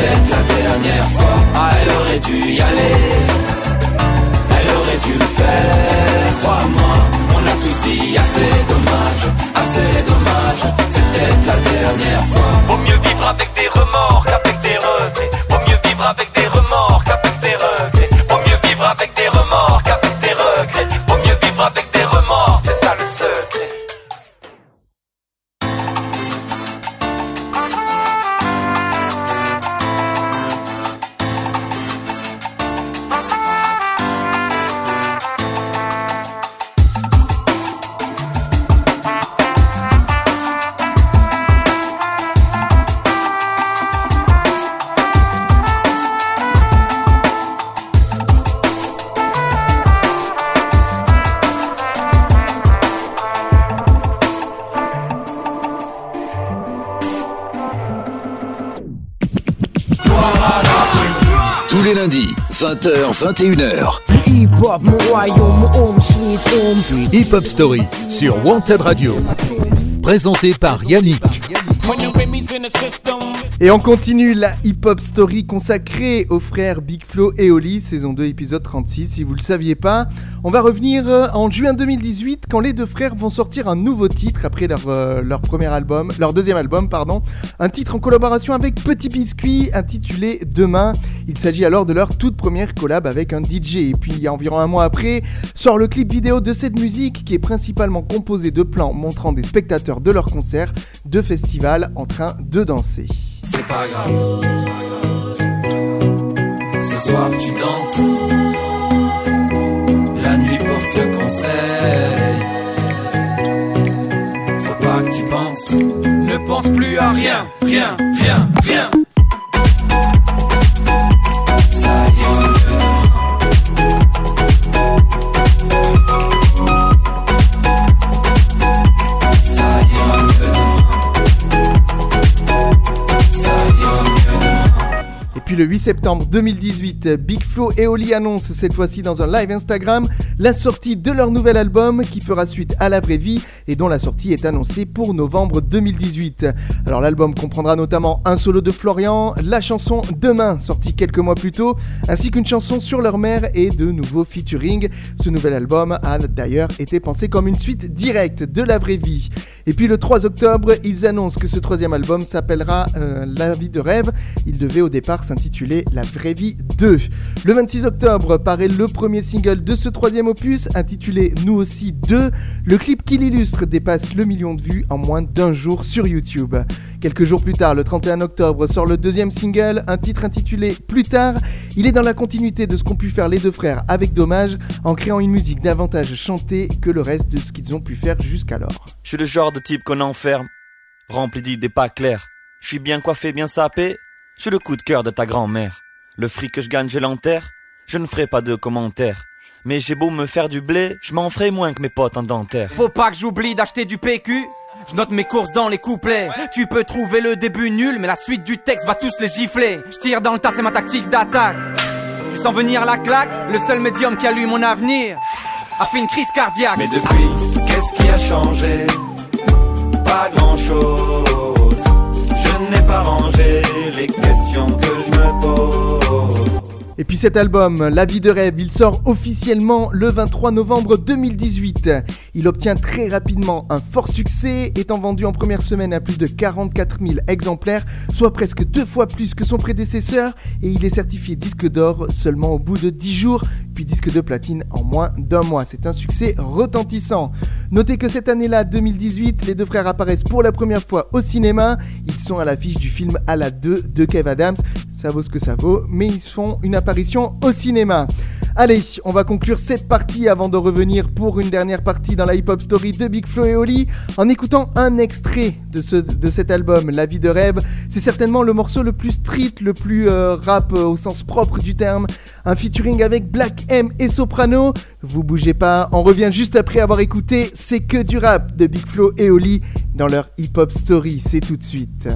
peut-être la dernière fois. Ah, elle aurait dû y aller, elle aurait dû le faire, crois-moi. On a tous dit assez dommage, assez dommage, c'est peut-être la dernière fois. Vaut mieux vivre avec des remords qu'avec des regrets. Vaut mieux vivre avec 20h, 21h. Hip hop, mon royaume, home sweet home. Hip Hop Story sur Wanted Radio. Présenté par Yannick. Et on continue la hip-hop story consacrée aux frères Big Flo et Oli, saison 2, épisode 36, si vous le saviez pas. On va revenir euh, en juin 2018 quand les deux frères vont sortir un nouveau titre après leur, euh, leur premier album, leur deuxième album, pardon. Un titre en collaboration avec Petit Biscuit intitulé Demain. Il s'agit alors de leur toute première collab avec un DJ. Et puis environ un mois après, sort le clip vidéo de cette musique qui est principalement composé de plans montrant des spectateurs de leur concert, de festival en train de danser. C'est pas grave. Ce soir tu danses. La nuit porte conseil. Faut pas que tu penses. Ne pense plus à rien, rien, rien, rien. Est, Et puis le 8 septembre 2018, Big Flo et Oli annoncent cette fois-ci dans un live Instagram la sortie de leur nouvel album qui fera suite à La Vraie Vie et dont la sortie est annoncée pour novembre 2018. Alors l'album comprendra notamment un solo de Florian, la chanson Demain sortie quelques mois plus tôt, ainsi qu'une chanson sur leur mère et de nouveaux featuring. Ce nouvel album a d'ailleurs été pensé comme une suite directe de La Vraie Vie. Et puis le 3 octobre, ils annoncent que ce troisième album s'appellera euh, La vie de rêve. Il devait au départ s'intituler La vraie vie 2. Le 26 octobre paraît le premier single de ce troisième opus intitulé Nous aussi 2. Le clip qui l'illustre dépasse le million de vues en moins d'un jour sur YouTube. Quelques jours plus tard, le 31 octobre, sort le deuxième single, un titre intitulé Plus tard. Il est dans la continuité de ce qu'ont pu faire les deux frères avec Dommage en créant une musique davantage chantée que le reste de ce qu'ils ont pu faire jusqu'alors. Je suis le genre de type qu'on enferme, rempli d'idées pas claires. Je suis bien coiffé, bien sapé, je suis le coup de cœur de ta grand-mère. Le fric que je gagne, je l'enterre, je ne ferai pas de commentaires. Mais j'ai beau me faire du blé, je m'en ferai moins que mes potes en dentaire. Faut pas que j'oublie d'acheter du PQ. Je note mes courses dans les couplets. Tu peux trouver le début nul, mais la suite du texte va tous les gifler. Je tire dans le tas, c'est ma tactique d'attaque. Tu sens venir la claque Le seul médium qui a lu mon avenir a fait une crise cardiaque. Mais depuis, qu'est-ce qui a changé? Pas grand chose. Je n'ai pas rangé les questions que je me pose. Et puis cet album, La vie de rêve, il sort officiellement le 23 novembre 2018. Il obtient très rapidement un fort succès, étant vendu en première semaine à plus de 44 000 exemplaires, soit presque deux fois plus que son prédécesseur, et il est certifié disque d'or seulement au bout de 10 jours, puis disque de platine en moins d'un mois. C'est un succès retentissant. Notez que cette année-là, 2018, les deux frères apparaissent pour la première fois au cinéma. Ils sont à l'affiche du film À la 2 de Kev Adams. Ça vaut ce que ça vaut, mais ils font une apparition au cinéma. Allez, on va conclure cette partie avant de revenir pour une dernière partie dans la hip-hop story de Big Flo et Oli en écoutant un extrait de, ce, de cet album, La vie de rêve. C'est certainement le morceau le plus street, le plus euh, rap euh, au sens propre du terme. Un featuring avec Black M et Soprano. Vous bougez pas, on revient juste après avoir écouté C'est que du rap de Big Flo et Oli dans leur hip-hop story. C'est tout de suite.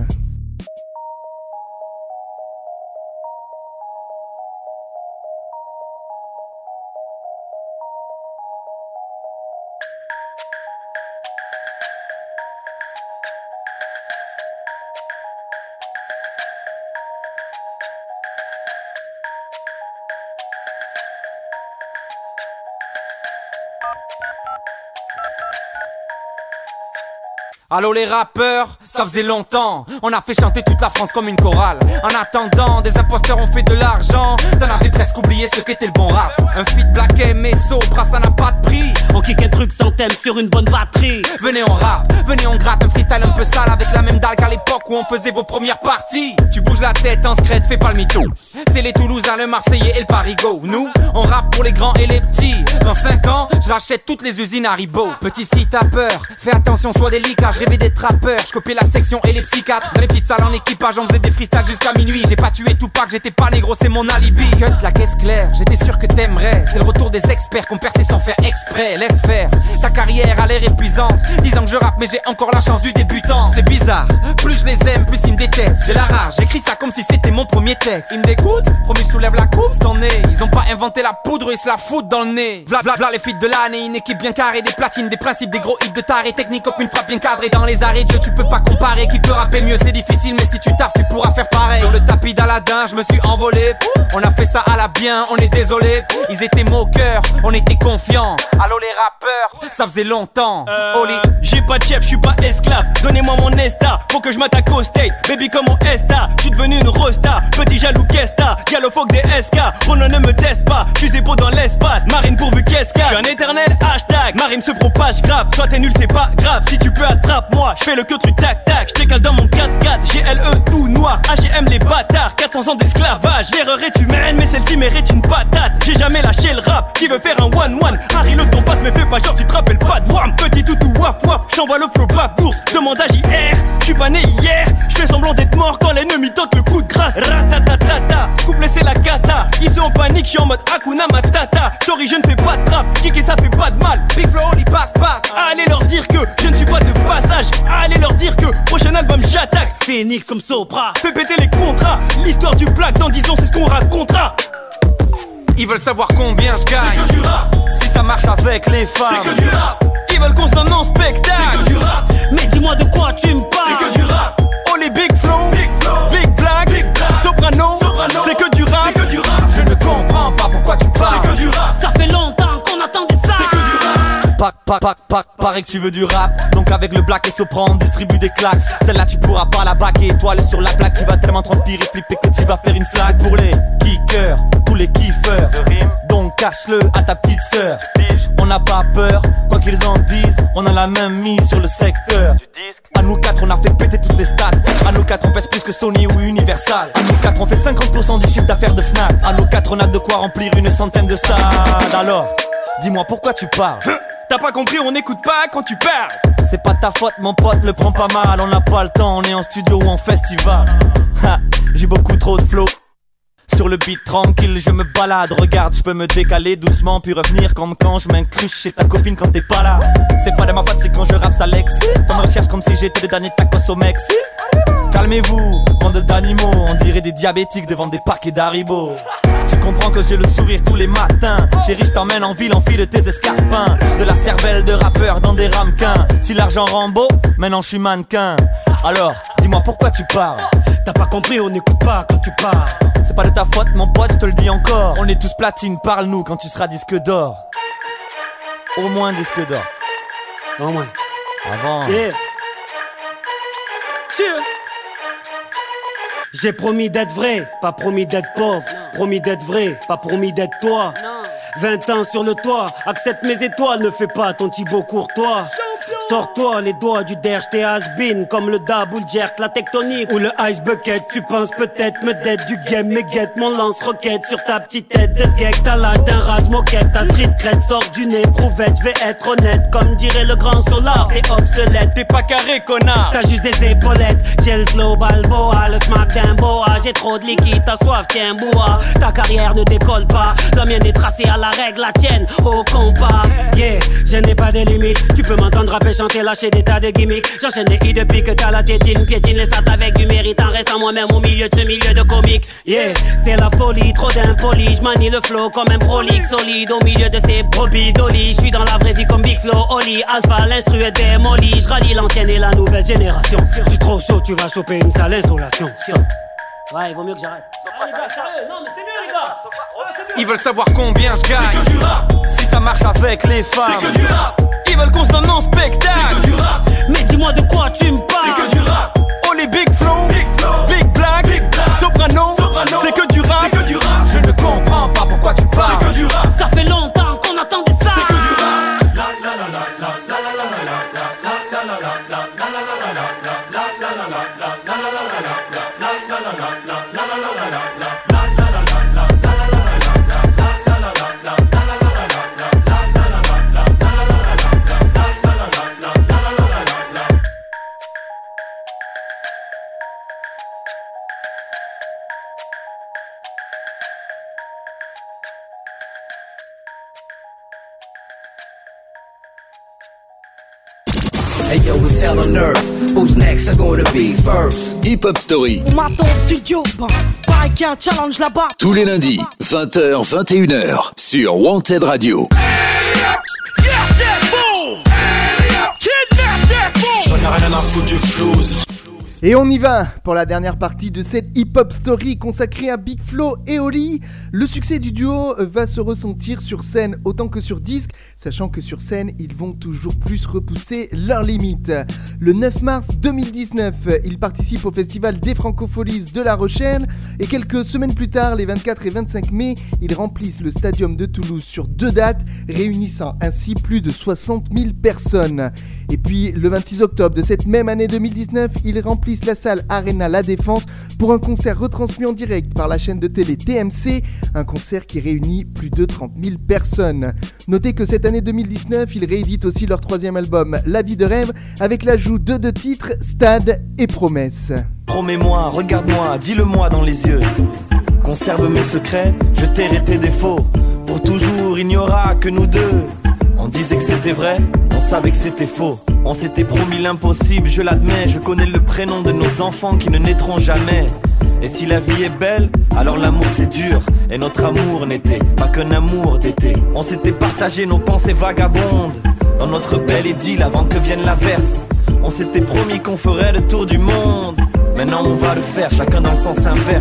Allô les rappeurs, ça faisait longtemps. On a fait chanter toute la France comme une chorale. En attendant, des imposteurs ont fait de l'argent. T'en avais presque oublié ce qu'était le bon rap. Un feat Black et Sopra, ça n'a pas de prix. On kick un truc sans thème sur une bonne batterie. Venez on rap, venez on gratte Un freestyle un peu sale avec la même dalle qu'à l'époque où on faisait vos premières parties. Tu bouges la tête en scred, fais pas le mytho C'est les Toulousains, le Marseillais et le Parigo Nous, on rappe pour les grands et les petits Dans 5 ans, je rachète toutes les usines Haribo Petit si t'as peur, fais attention, sois délicat je rêvais d'être rappeur, je copiais la section et les psychiatres. Dans les petites salles en équipage, on faisait des freestyles jusqu'à minuit. J'ai pas tué tout que j'étais pas négro, c'est mon alibi. Cut la caisse claire, j'étais sûr que t'aimerais. C'est le retour des experts qu'on percé sans faire exprès. Laisse faire, ta carrière a l'air épuisante. Disant que je rappe, mais j'ai encore la chance du débutant. C'est bizarre, plus je les aime, plus ils me détestent. J'ai la rage, j'écris ça comme si c'était mon premier texte. Ils me dégoûtent, promis, je soulève la coupe, t'en es. Ils ont pas inventé la poudre, ils se la foutent dans le nez. V'là, v'là, v'là les feats de l'année, une équipe bien carrée, des platines, des principes, des gros hits de taré, technique comme une frappe bien cadrée. Dans les arrêts, Dieu, tu peux pas comparer. Qui peut rapper mieux, c'est difficile, mais si tu taffes, tu pourras faire pareil. Sur le tapis d'Aladin, je me suis envolé. On a fait ça à la bien, on est désolé. Ils étaient moqueurs, on était confiants. Allô les rappeurs, ça faisait longtemps. Oli. J'ai pas de chef, je suis pas esclave. Donnez-moi mon Esta, faut que je m'attaque au state. Baby, comme mon Esta, je suis devenu une rosta. Petit jaloux Kesta, galophoque des SK. Ronan ne me teste pas, suis beau dans l'espace. Marine pourvu qu'est-ce Je suis un éternel hashtag. Marine se propage grave, soit t'es nul, c'est pas grave. Si tu peux attrape-moi, je fais le que truc tac tac. Je décale dans mon 4x4, GLE tout noir. HM les bâtards, 400 ans d'esclavage. L'erreur est humaine, mais celle-ci mérite une patate. J'ai jamais lâché le rap, qui veut faire un one-one? Harry le ton passe, mais fais pas genre, tu te rappelles pas de Wam. Petit toutou waf waf, j'envoie le flow baf d'ours. Demande à JR, je suis pas né hier. Je fais semblant d'être mort quand l'ennemi tente le coup de grâce. Scoop laissez la cata. Ils sont en panique, je suis en mode Hakuna Matata. Sorry, je ne fais pas de rap, kick et ça fait pas de mal. Big flow, il passe, passe. Allez leur dire que je ne suis pas de passage. Allez leur dire que prochain album j'attaque. Phoenix comme Sopra. Fais péter les contrats. L'histoire du black dans 10 ans, c'est ce qu'on racontera. Ils veulent savoir combien je gagne. C'est que du rap. Si ça marche avec les femmes. C'est que du rap. Ils veulent qu'on se donne en spectacle. C'est que du rap. Mais dis-moi de quoi tu me parles. C'est que du rap. Rap. Pac, pac, pac, pac, paraît que tu veux du rap. Donc avec le black et sopran, on distribue des claques. Celle-là, tu pourras pas la baquer. Étoile sur la plaque, tu vas tellement transpirer, flipper que tu vas faire une flaque. Pour les kickers, tous les kiffeurs. De rime. Donc cache-le à ta petite sœur. On n'a pas peur, quoi qu'ils en disent. On a la même mise sur le secteur. À nous quatre, on a fait péter toutes les stats. À nous quatre, on pèse plus que Sony ou Universal. À nous quatre, on fait 50% du chiffre d'affaires de Fnac. À nous quatre, on a de quoi remplir une centaine de stades. Alors, dis-moi pourquoi tu parles? T'as pas compris, on n'écoute pas quand tu parles. C'est pas ta faute, mon pote, le prends pas mal. On n'a pas le temps, on est en studio ou en festival. J'ai beaucoup trop de flow. Sur le beat tranquille, je me balade. Regarde, je peux me décaler doucement puis revenir comme quand je m'incruste chez ta copine quand t'es pas là. C'est pas de ma faute, c'est quand je rappe ça l'excite. On me recherche comme si j'étais le dernier tacos au Mexique. Calmez-vous, bande d'animaux, on dirait des diabétiques devant des paquets d'Haribo. Tu comprends que j'ai le sourire tous les matins. Chérie, je t'emmène en ville, enfile tes escarpins. De la cervelle de rappeur dans des ramequins. Si l'argent rend beau, maintenant je suis mannequin. Alors, dis-moi pourquoi tu parles? T'as pas compris, on n'écoute pas quand tu parles. C'est pas de ta faute, mon pote, je te le dis encore. On est tous platine, parle-nous quand tu seras disque d'or. Au moins disque d'or. Au moins. Avant. Yeah. Sûr. J'ai promis d'être vrai, pas promis d'être pauvre. Promis d'être vrai, pas promis d'être toi. 20 ans sur le toit, accepte mes étoiles, ne fais pas ton Thibaut courtois. Sors-toi les doigts du derge, t'es has-been comme le dab ou le jerk, la tectonique ou le ice bucket. Tu penses peut-être me dette du game, mais guette mon lance-roquette sur ta petite tête de skeg. T'as l'âge d'un rase moquette, ta street crête sort du nez, prouvette. Vais être honnête, comme dirait le grand solar, t'es obsolète. T'es pas carré, connard. T'as juste des épaulettes, j'ai le flow balboa, le smack d'un boa. J'ai trop de liquide, t'as soif, tiens bois. Ta carrière ne décolle pas, la mienne est tracée à la règle, la tienne au compas. Yeah, je n'ai pas de limites, tu peux m'entendre rapper, chanter, lâcher des tas de gimmicks. J'enchaîne des hits depuis que t'as la tétine, piétine les stats avec du mérite en restant moi-même au milieu de ce milieu de comique. Yeah, c'est la folie, trop d'impoli, je manie le flow comme un prolique solide au milieu de ces brebis d'Oli. Je suis dans la vraie vie comme Big Flow, Oli, Alpha, l'instru est démoli. Je rallie l'ancienne et la nouvelle génération. Je suis trop chaud, tu vas choper une sale insolation. Ouais, il vaut mieux que j'arrête. Ah, les gars, sérieux, non, mais c'est mieux, les gars. Ils veulent savoir combien je gagne. Si ça marche avec les femmes. C'est que du rap. Ils veulent qu'on se donne en spectacle. C'est que du rap. Mais dis-moi de quoi tu me parles. C'est que du rap. Oh les big flow. Big flow. Big black. Big black. Soprano. Soprano. Next are gonna be first? Hip Hop Story. On m'attend au studio, bon. Pareil qu'il y a un challenge là-bas. Tous les lundis, 20h, 21h, sur Wanted Radio. J'en ai rien à foutre du flouze. Et on y va pour la dernière partie de cette hip-hop story consacrée à Big Flo et Oli. Le succès du duo va se ressentir sur scène autant que sur disque, sachant que sur scène, ils vont toujours plus repousser leurs limites. Le 9 mars 2019, ils participent au festival des Francopholies de La Rochelle et quelques semaines plus tard, les 24 et 25 mai, ils remplissent le stadium de Toulouse sur deux dates, réunissant ainsi plus de 60 000 personnes. Et puis le 26 octobre de cette même année 2019, ils remplissent la salle Arena La Défense pour un concert retransmis en direct par la chaîne de télé TMC, un concert qui réunit plus de 30 000 personnes. Notez que cette année 2019, ils rééditent aussi leur troisième album La vie de rêve avec l'ajout de deux titres, Stade et Promesse. Promets-moi, regarde-moi, dis-le-moi dans les yeux. Conserve mes secrets, je tairai tes défauts. Pour toujours, il n'y aura que nous deux. On disait que c'était vrai, on savait que c'était faux. On s'était promis l'impossible, je l'admets. Je connais le prénom de nos enfants qui ne naîtront jamais. Et si la vie est belle, alors l'amour c'est dur. Et notre amour n'était pas qu'un amour d'été. On s'était partagé nos pensées vagabondes. Dans notre belle idylle avant que vienne l'averse. On s'était promis qu'on ferait le tour du monde. Maintenant on va le faire, chacun dans le sens inverse.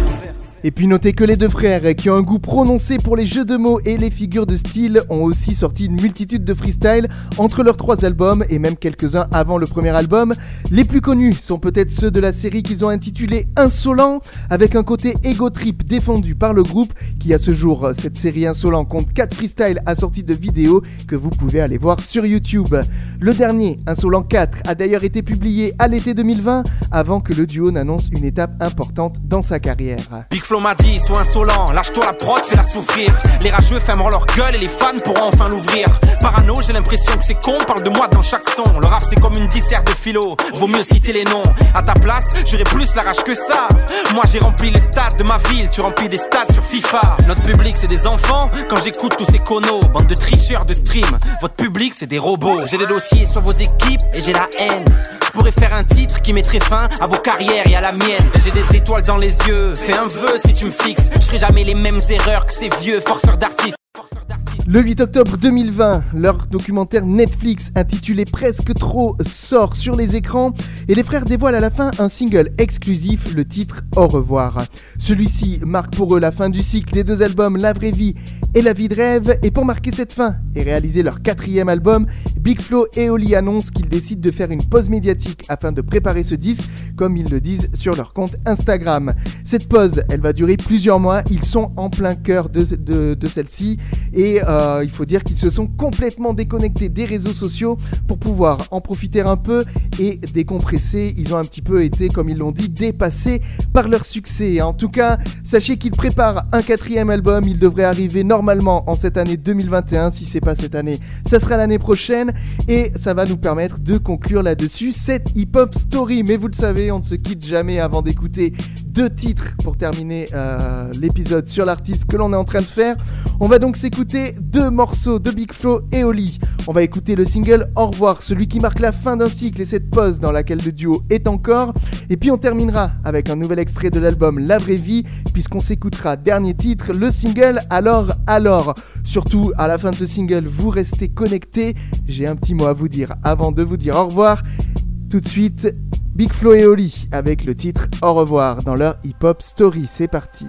Et puis notez que les deux frères, qui ont un goût prononcé pour les jeux de mots et les figures de style, ont aussi sorti une multitude de freestyle entre leurs trois albums et même quelques-uns avant le premier album. Les plus connus sont peut-être ceux de la série qu'ils ont intitulée Insolent, avec un côté ego trip défendu par le groupe, qui à ce jour, cette série Insolent compte 4 freestyles assortis de vidéos que vous pouvez aller voir sur YouTube. Le dernier, Insolent 4, a d'ailleurs été publié à l'été 2020, avant que le duo n'annonce une étape importante dans sa carrière. M'a dit, sois insolent, lâche-toi la prod, fais-la souffrir. Les rageux fermeront leur gueule et les fans pourront enfin l'ouvrir. Parano, j'ai l'impression que c'est con, parle de moi dans chaque son. Le rap c'est comme une dissert de philo, vaut mieux citer les noms. À ta place, j'aurais plus la rage que ça. Moi j'ai rempli les stades de ma ville, tu remplis des stades sur FIFA. Notre public c'est des enfants, quand j'écoute tous ces conos, bande de tricheurs de stream. Votre public c'est des robots. J'ai des dossiers sur vos équipes et j'ai la haine. Je pourrais faire un titre qui mettrait fin à vos carrières et à la mienne. J'ai des étoiles dans les yeux, fais un vœu si tu me fixes. Je ferai jamais les mêmes erreurs que ces vieux forceurs d'artistes. Le 8 octobre 2020, leur documentaire Netflix intitulé Presque trop sort sur les écrans et les frères dévoilent à la fin un single exclusif, le titre Au revoir. Celui-ci marque pour eux la fin du cycle des deux albums La vraie vie et La vie de rêve et pour marquer cette fin et réaliser leur quatrième album, Big Flo et Oli annoncent qu'ils décident de faire une pause médiatique afin de préparer ce disque comme ils le disent sur leur compte Instagram. Cette pause, elle va durer plusieurs mois, ils sont en plein cœur de, celle-ci et euh, il faut dire qu'ils se sont complètement déconnectés des réseaux sociaux pour pouvoir en profiter un peu et décompresser. Ils ont un petit peu été, comme ils l'ont dit, dépassés par leur succès. En tout cas, sachez qu'ils préparent un quatrième album. Il devrait arriver normalement en cette année 2021. Si c'est pas cette année, ça sera l'année prochaine et ça va nous permettre de conclure là-dessus cette hip-hop story. Mais vous le savez, on ne se quitte jamais avant d'écouter deux titres pour terminer euh, l'épisode sur l'artiste que l'on est en train de faire. On va donc s'écouter deux morceaux de Big Flo et Oli. On va écouter le single Au revoir, celui qui marque la fin d'un cycle et cette pause dans laquelle le duo est encore. Et puis on terminera avec un nouvel extrait de l'album La vraie vie, puisqu'on s'écoutera dernier titre, le single Alors alors. Surtout à la fin de ce single, vous restez connectés. J'ai un petit mot à vous dire avant de vous dire au revoir. Tout de suite, Big Flo et Oli avec le titre Au revoir dans leur hip-hop story. C'est parti.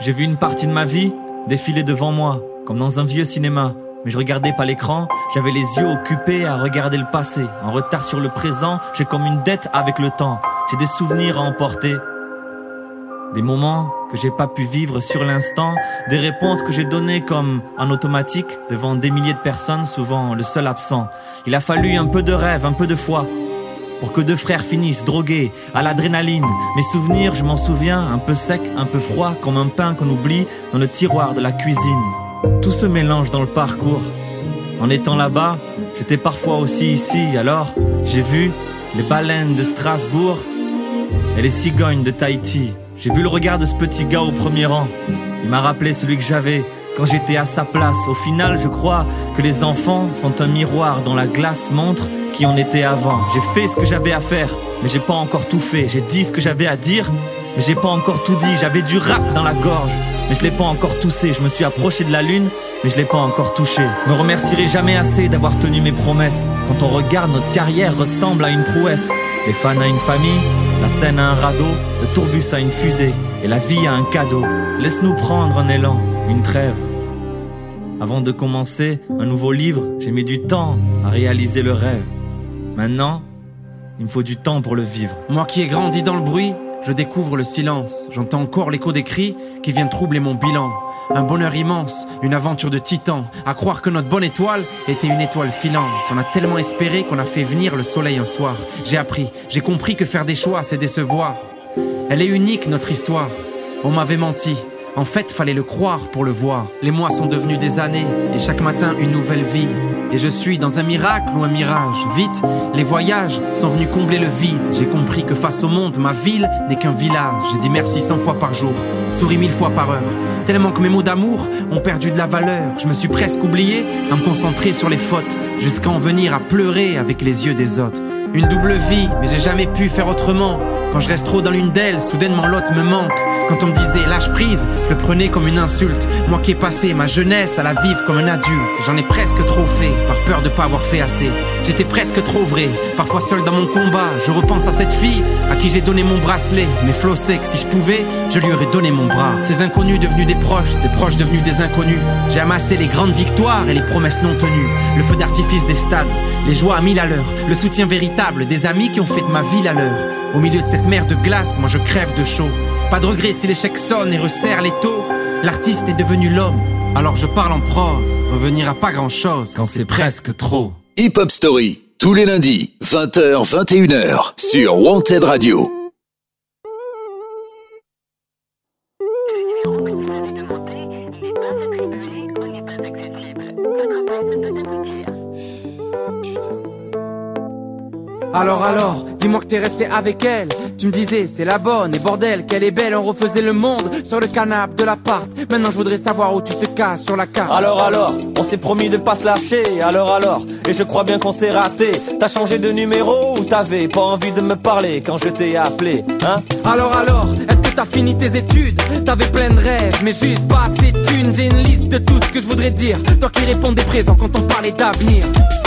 J'ai vu une partie de ma vie défiler devant moi, comme dans un vieux cinéma. Mais je regardais pas l'écran, j'avais les yeux occupés à regarder le passé. En retard sur le présent, j'ai comme une dette avec le temps. J'ai des souvenirs à emporter. Des moments que j'ai pas pu vivre sur l'instant, des réponses que j'ai données comme en automatique devant des milliers de personnes, souvent le seul absent. Il a fallu un peu de rêve, un peu de foi pour que deux frères finissent drogués à l'adrénaline. Mes souvenirs, je m'en souviens, un peu sec, un peu froid, comme un pain qu'on oublie dans le tiroir de la cuisine. Tout se mélange dans le parcours. En étant là-bas, j'étais parfois aussi ici, alors j'ai vu les baleines de Strasbourg et les cigognes de Tahiti. J'ai vu le regard de ce petit gars au premier rang. Il m'a rappelé celui que j'avais quand j'étais à sa place. Au final, je crois que les enfants sont un miroir dont la glace montre qui on était avant. J'ai fait ce que j'avais à faire, mais j'ai pas encore tout fait. J'ai dit ce que j'avais à dire, mais j'ai pas encore tout dit. J'avais du rap dans la gorge, mais je l'ai pas encore toussé. Je me suis approché de la lune, mais je l'ai pas encore touché. Je me remercierai jamais assez d'avoir tenu mes promesses. Quand on regarde, notre carrière ressemble à une prouesse. Les fans à une famille, la scène à un radeau, le tourbus à une fusée, et la vie à un cadeau. Laisse-nous prendre un élan, une trêve. Avant de commencer un nouveau livre, j'ai mis du temps à réaliser le rêve. Maintenant, il me faut du temps pour le vivre. Moi qui ai grandi dans le bruit, je découvre le silence. J'entends encore l'écho des cris qui viennent troubler mon bilan. Un bonheur immense, une aventure de titan. À croire que notre bonne étoile était une étoile filante. On a tellement espéré qu'on a fait venir le soleil un soir. J'ai appris, j'ai compris que faire des choix, c'est décevoir. Elle est unique, notre histoire. On m'avait menti. En fait, fallait le croire pour le voir. Les mois sont devenus des années, et chaque matin une nouvelle vie. Et je suis dans un miracle ou un mirage. Vite, les voyages sont venus combler le vide. J'ai compris que face au monde, ma ville n'est qu'un village. J'ai dit merci cent fois par jour, souri mille fois par heure. Tellement que mes mots d'amour ont perdu de la valeur. Je me suis presque oublié à me concentrer sur les fautes, jusqu'à en venir à pleurer avec les yeux des autres. Une double vie, mais j'ai jamais pu faire autrement. Quand je reste trop dans l'une d'elles, soudainement l'autre me manque. Quand on me disait lâche prise, je le prenais comme une insulte. Moi qui ai passé ma jeunesse à la vivre comme un adulte, j'en ai presque trop fait, par peur de pas avoir fait assez. J'étais presque trop vrai, parfois seul dans mon combat. Je repense à cette fille à qui j'ai donné mon bracelet. Mais flow sec, si je pouvais, je lui aurais donné mon bras. Ces inconnus devenus des proches, ces proches devenus des inconnus. J'ai amassé les grandes victoires et les promesses non tenues. Le feu d'artifice des stades, les joies à mille à l'heure, le soutien véritable des amis qui ont fait de ma ville à l'heure. Au milieu de cette mer de glace, moi je crève de chaud. Pas de regret si l'échec sonne et resserre les taux. L'artiste est devenu l'homme, alors je parle en prose. Revenir à pas grand chose quand c'est presque trop. Hip Hop Story, tous les lundis, 20h, 21h, sur Wanted Radio. Alors alors, dis-moi que t'es resté avec elle. Tu me disais c'est la bonne et bordel qu'elle est belle. On refaisait le monde sur le canapé de l'appart. Maintenant je voudrais savoir où tu te caches sur la carte. Alors alors, on s'est promis de pas se lâcher. Alors alors, et je crois bien qu'on s'est raté. T'as changé de numéro ou t'avais pas envie de me parler quand je t'ai appelé, hein? Alors alors, est-ce que t'as fini tes études? T'avais plein de rêves, mais juste pas assez de thunes. J'ai une liste de tout ce que je voudrais dire. Toi qui répondais présent quand on parlait d'avenir.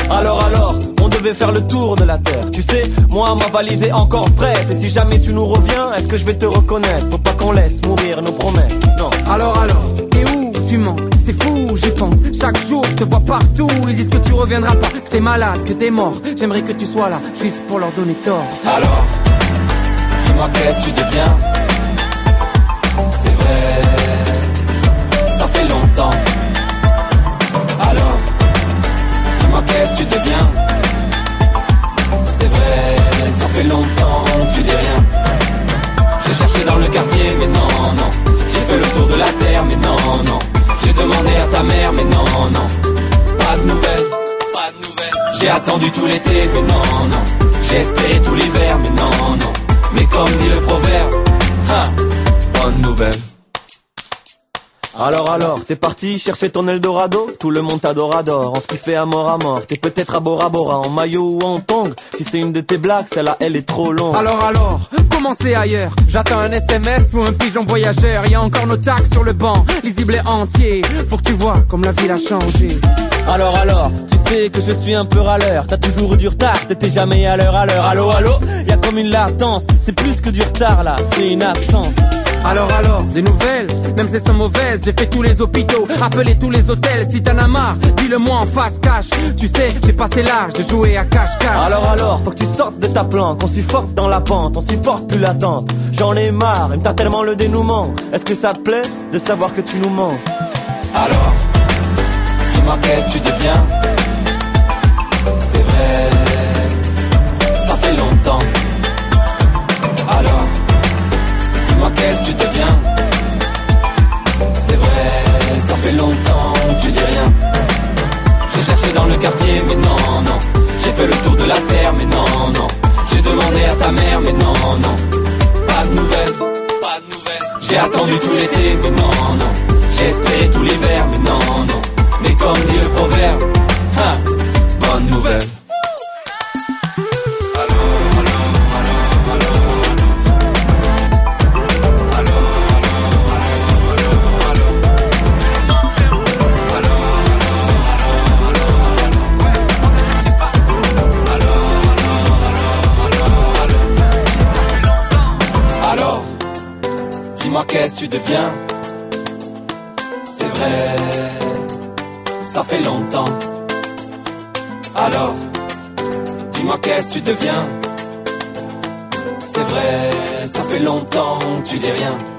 Alors alors, on devait faire le tour de la terre. Tu sais, moi ma valise est encore prête. Et si jamais tu nous reviens, est-ce que je vais te reconnaître? Faut pas qu'on laisse mourir nos promesses. Non. Alors alors, et où tu manques? C'est fou, j'y pense. Chaque jour, je te vois partout. Ils disent que tu reviendras pas, que t'es malade, que t'es mort. J'aimerais que tu sois là, juste pour leur donner tort. Alors, dis-moi qu'est-ce que tu deviens? C'est vrai, ça fait longtemps. Qu'est-ce que tu deviens C'est vrai, ça fait longtemps, tu dis rien. J'ai cherché dans le quartier, mais non, non. J'ai fait le tour de la terre, mais non, non. J'ai demandé à ta mère, mais non, non. Pas de nouvelles, pas de nouvelles. J'ai attendu tout l'été, mais non, non. J'ai espéré tout l'hiver, mais non, non. Mais comme dit le proverbe, hein, bonne nouvelle. Alors alors, t'es parti chercher ton Eldorado? Tout le monde t'adoradore, en ce qui fait à mort à mort. T'es peut-être à Bora Bora, en maillot ou en tong Si c'est une de tes blagues, celle-là elle est trop longue. Alors alors, comment c'est ailleurs. J'attends un SMS ou un pigeon voyageur. Y a encore nos taxes sur le banc, lisible et entier Faut que tu vois comme la ville a changé. Alors alors, tu sais que je suis un peu râleur. T'as toujours eu du retard, t'étais jamais à l'heure à l'heure. Allô allô, y a comme une latence. C'est plus que du retard là, c'est une absence alors alors, des nouvelles, même si elles sont mauvaises, j'ai fait tous les hôpitaux, appelé tous les hôtels, si t'en as marre, dis-le moi en face cash. Tu sais, j'ai passé l'âge de jouer à cache-cache. Alors alors, faut que tu sortes de ta planque, on suffoque dans la pente, on supporte plus l'attente. J'en ai marre, même t'as tellement le dénouement. Est-ce que ça te plaît de savoir que tu nous mens? Alors, dis-moi qu'est-ce que tu deviens. C'est vrai, ça fait longtemps, tu dis rien. J'ai cherché dans le quartier, mais non, non. J'ai fait le tour de la terre, mais non, non. J'ai demandé à ta mère, mais non, non. Pas de nouvelles, pas de nouvelles. J'ai attendu tout l'été, mais non, non. J'ai espéré tout l'hiver, mais non, non. Mais comme dit le proverbe, hein, bonne nouvelle. Dis-moi qu'est-ce que tu deviens? C'est vrai, ça fait longtemps. Alors, dis-moi qu'est-ce que tu deviens? C'est vrai, ça fait longtemps tu dis rien.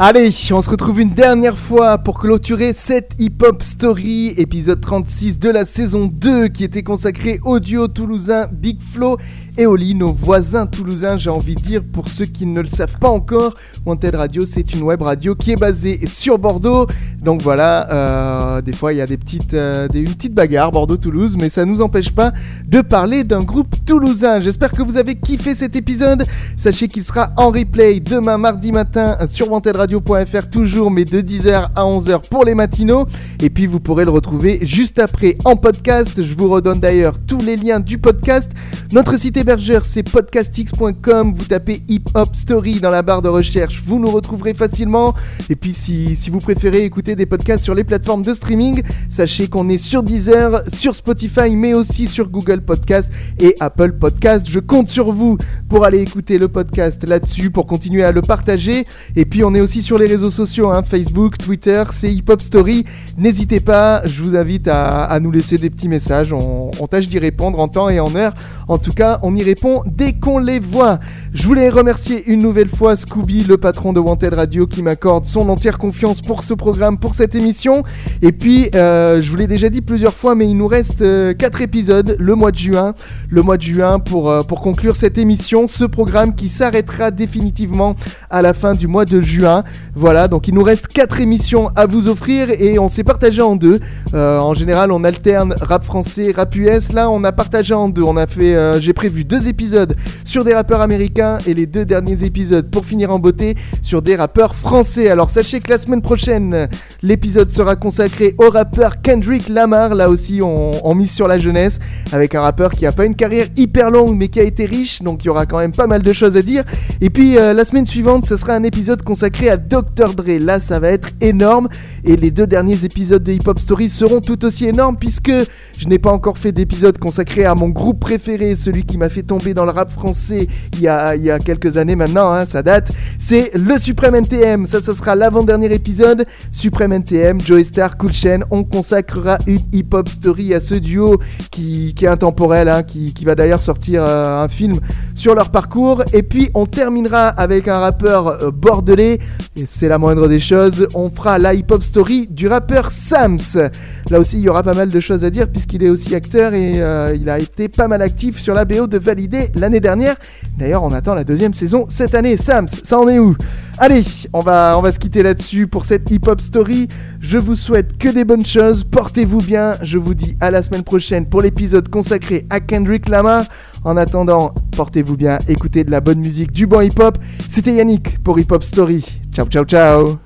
Allez, on se retrouve une dernière fois pour clôturer cette Hip Hop Story, épisode 36 de la saison 2 qui était consacré au duo toulousain Big Flo et Oli, nos voisins toulousains, j'ai envie de dire, pour ceux qui ne le savent pas encore, Wanted Radio, c'est une web radio qui est basée sur Bordeaux. Donc voilà, euh, des fois il y a des petites, euh, une petite bagarre Bordeaux-Toulouse, mais ça ne nous empêche pas de parler d'un groupe toulousain. J'espère que vous avez kiffé cet épisode. Sachez qu'il sera en replay demain mardi matin sur wantedradio.fr, toujours, mais de 10h à 11h pour les matinaux. Et puis vous pourrez le retrouver juste après en podcast. Je vous redonne d'ailleurs tous les liens du podcast. Notre site hébergeur c'est podcastx.com. Vous tapez Hip Hop Story dans la barre de recherche, vous nous retrouverez facilement. Et puis si, si vous préférez écouter des podcasts sur les plateformes de streaming, sachez qu'on est sur Deezer, sur Spotify, mais aussi sur Google Podcast et Apple Podcast. Je compte sur vous pour aller écouter le podcast là-dessus, pour continuer à le partager. Et puis on est aussi sur les réseaux sociaux, hein, Facebook, Twitter, c'est Hip Hop Story. N'hésitez pas, je vous invite à, nous laisser des petits messages. On, tâche d'y répondre en temps et en heure. En tout cas, on y répond dès qu'on les voit. Je voulais remercier une nouvelle fois Scooby, le patron de Wanted Radio, qui m'accorde son entière confiance pour ce programme, pour cette émission. Et puis, euh, je vous l'ai déjà dit plusieurs fois, mais il nous reste 4 épisodes le mois de juin. Le mois de juin pour, euh, pour conclure cette émission, ce programme qui s'arrêtera définitivement à la fin du mois de juin. Voilà, donc il nous reste 4 émissions à vous offrir et on s'est partagé en deux. Euh, en général, on alterne rap français, rap US. Là, on a partagé en deux. On a fait, euh, j'ai prévu deux épisodes sur des rappeurs américains et les deux derniers épisodes pour finir en beauté sur des rappeurs français. Alors sachez que la semaine prochaine, l'épisode sera consacré au rappeur Kendrick Lamar. Là aussi, on, mise sur la jeunesse avec un rappeur qui a pas une carrière hyper longue mais qui a été riche. Donc il y aura quand même pas mal de choses à dire. Et puis euh, la semaine suivante, ce sera un épisode consacré à Dr. Dre. Là, ça va être énorme. Et les deux derniers épisodes de Hip Hop Story seront tout aussi énormes puisque je n'ai pas encore fait d'épisode consacré à mon groupe préféré, celui qui m'a fait tomber dans le rap français il y a, quelques années maintenant, hein, ça date. C'est le Suprême NTM. Ça, ça sera l'avant-dernier épisode. Suprême NTM, Joey Star, Cool Chain. On consacrera une Hip Hop Story à ce duo qui, qui est intemporel, hein, qui, qui va d'ailleurs sortir euh, un film sur leur parcours. Et puis on terminera avec un rappeur euh, bordelais. Et c'est la moindre des choses. On fera la hip hop story du rappeur Sams. Là aussi, il y aura pas mal de choses à dire puisqu'il est aussi acteur et euh, il a été pas mal actif sur la BO de Validé l'année dernière. D'ailleurs, on attend la deuxième saison cette année. Sams, ça en est où? Allez, on va, se quitter là-dessus pour cette hip hop story. Je vous souhaite que des bonnes choses. Portez-vous bien. Je vous dis à la semaine prochaine pour l'épisode consacré à Kendrick Lamar. En attendant, portez-vous bien. Écoutez de la bonne musique, du bon hip hop. C'était Yannick pour Hip Hop Story. Ciao, ciao, ciao.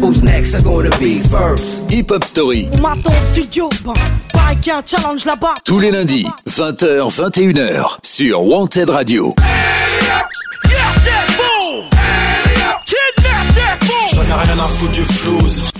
Who's next are gonna be first? Hip Hop Story. On m'attend au studio, ben, pareil qu'il y a un challenge là-bas. Tous les lundis, 20h, 21h sur Wanted Radio. J'en ai rien à foutre du flouze.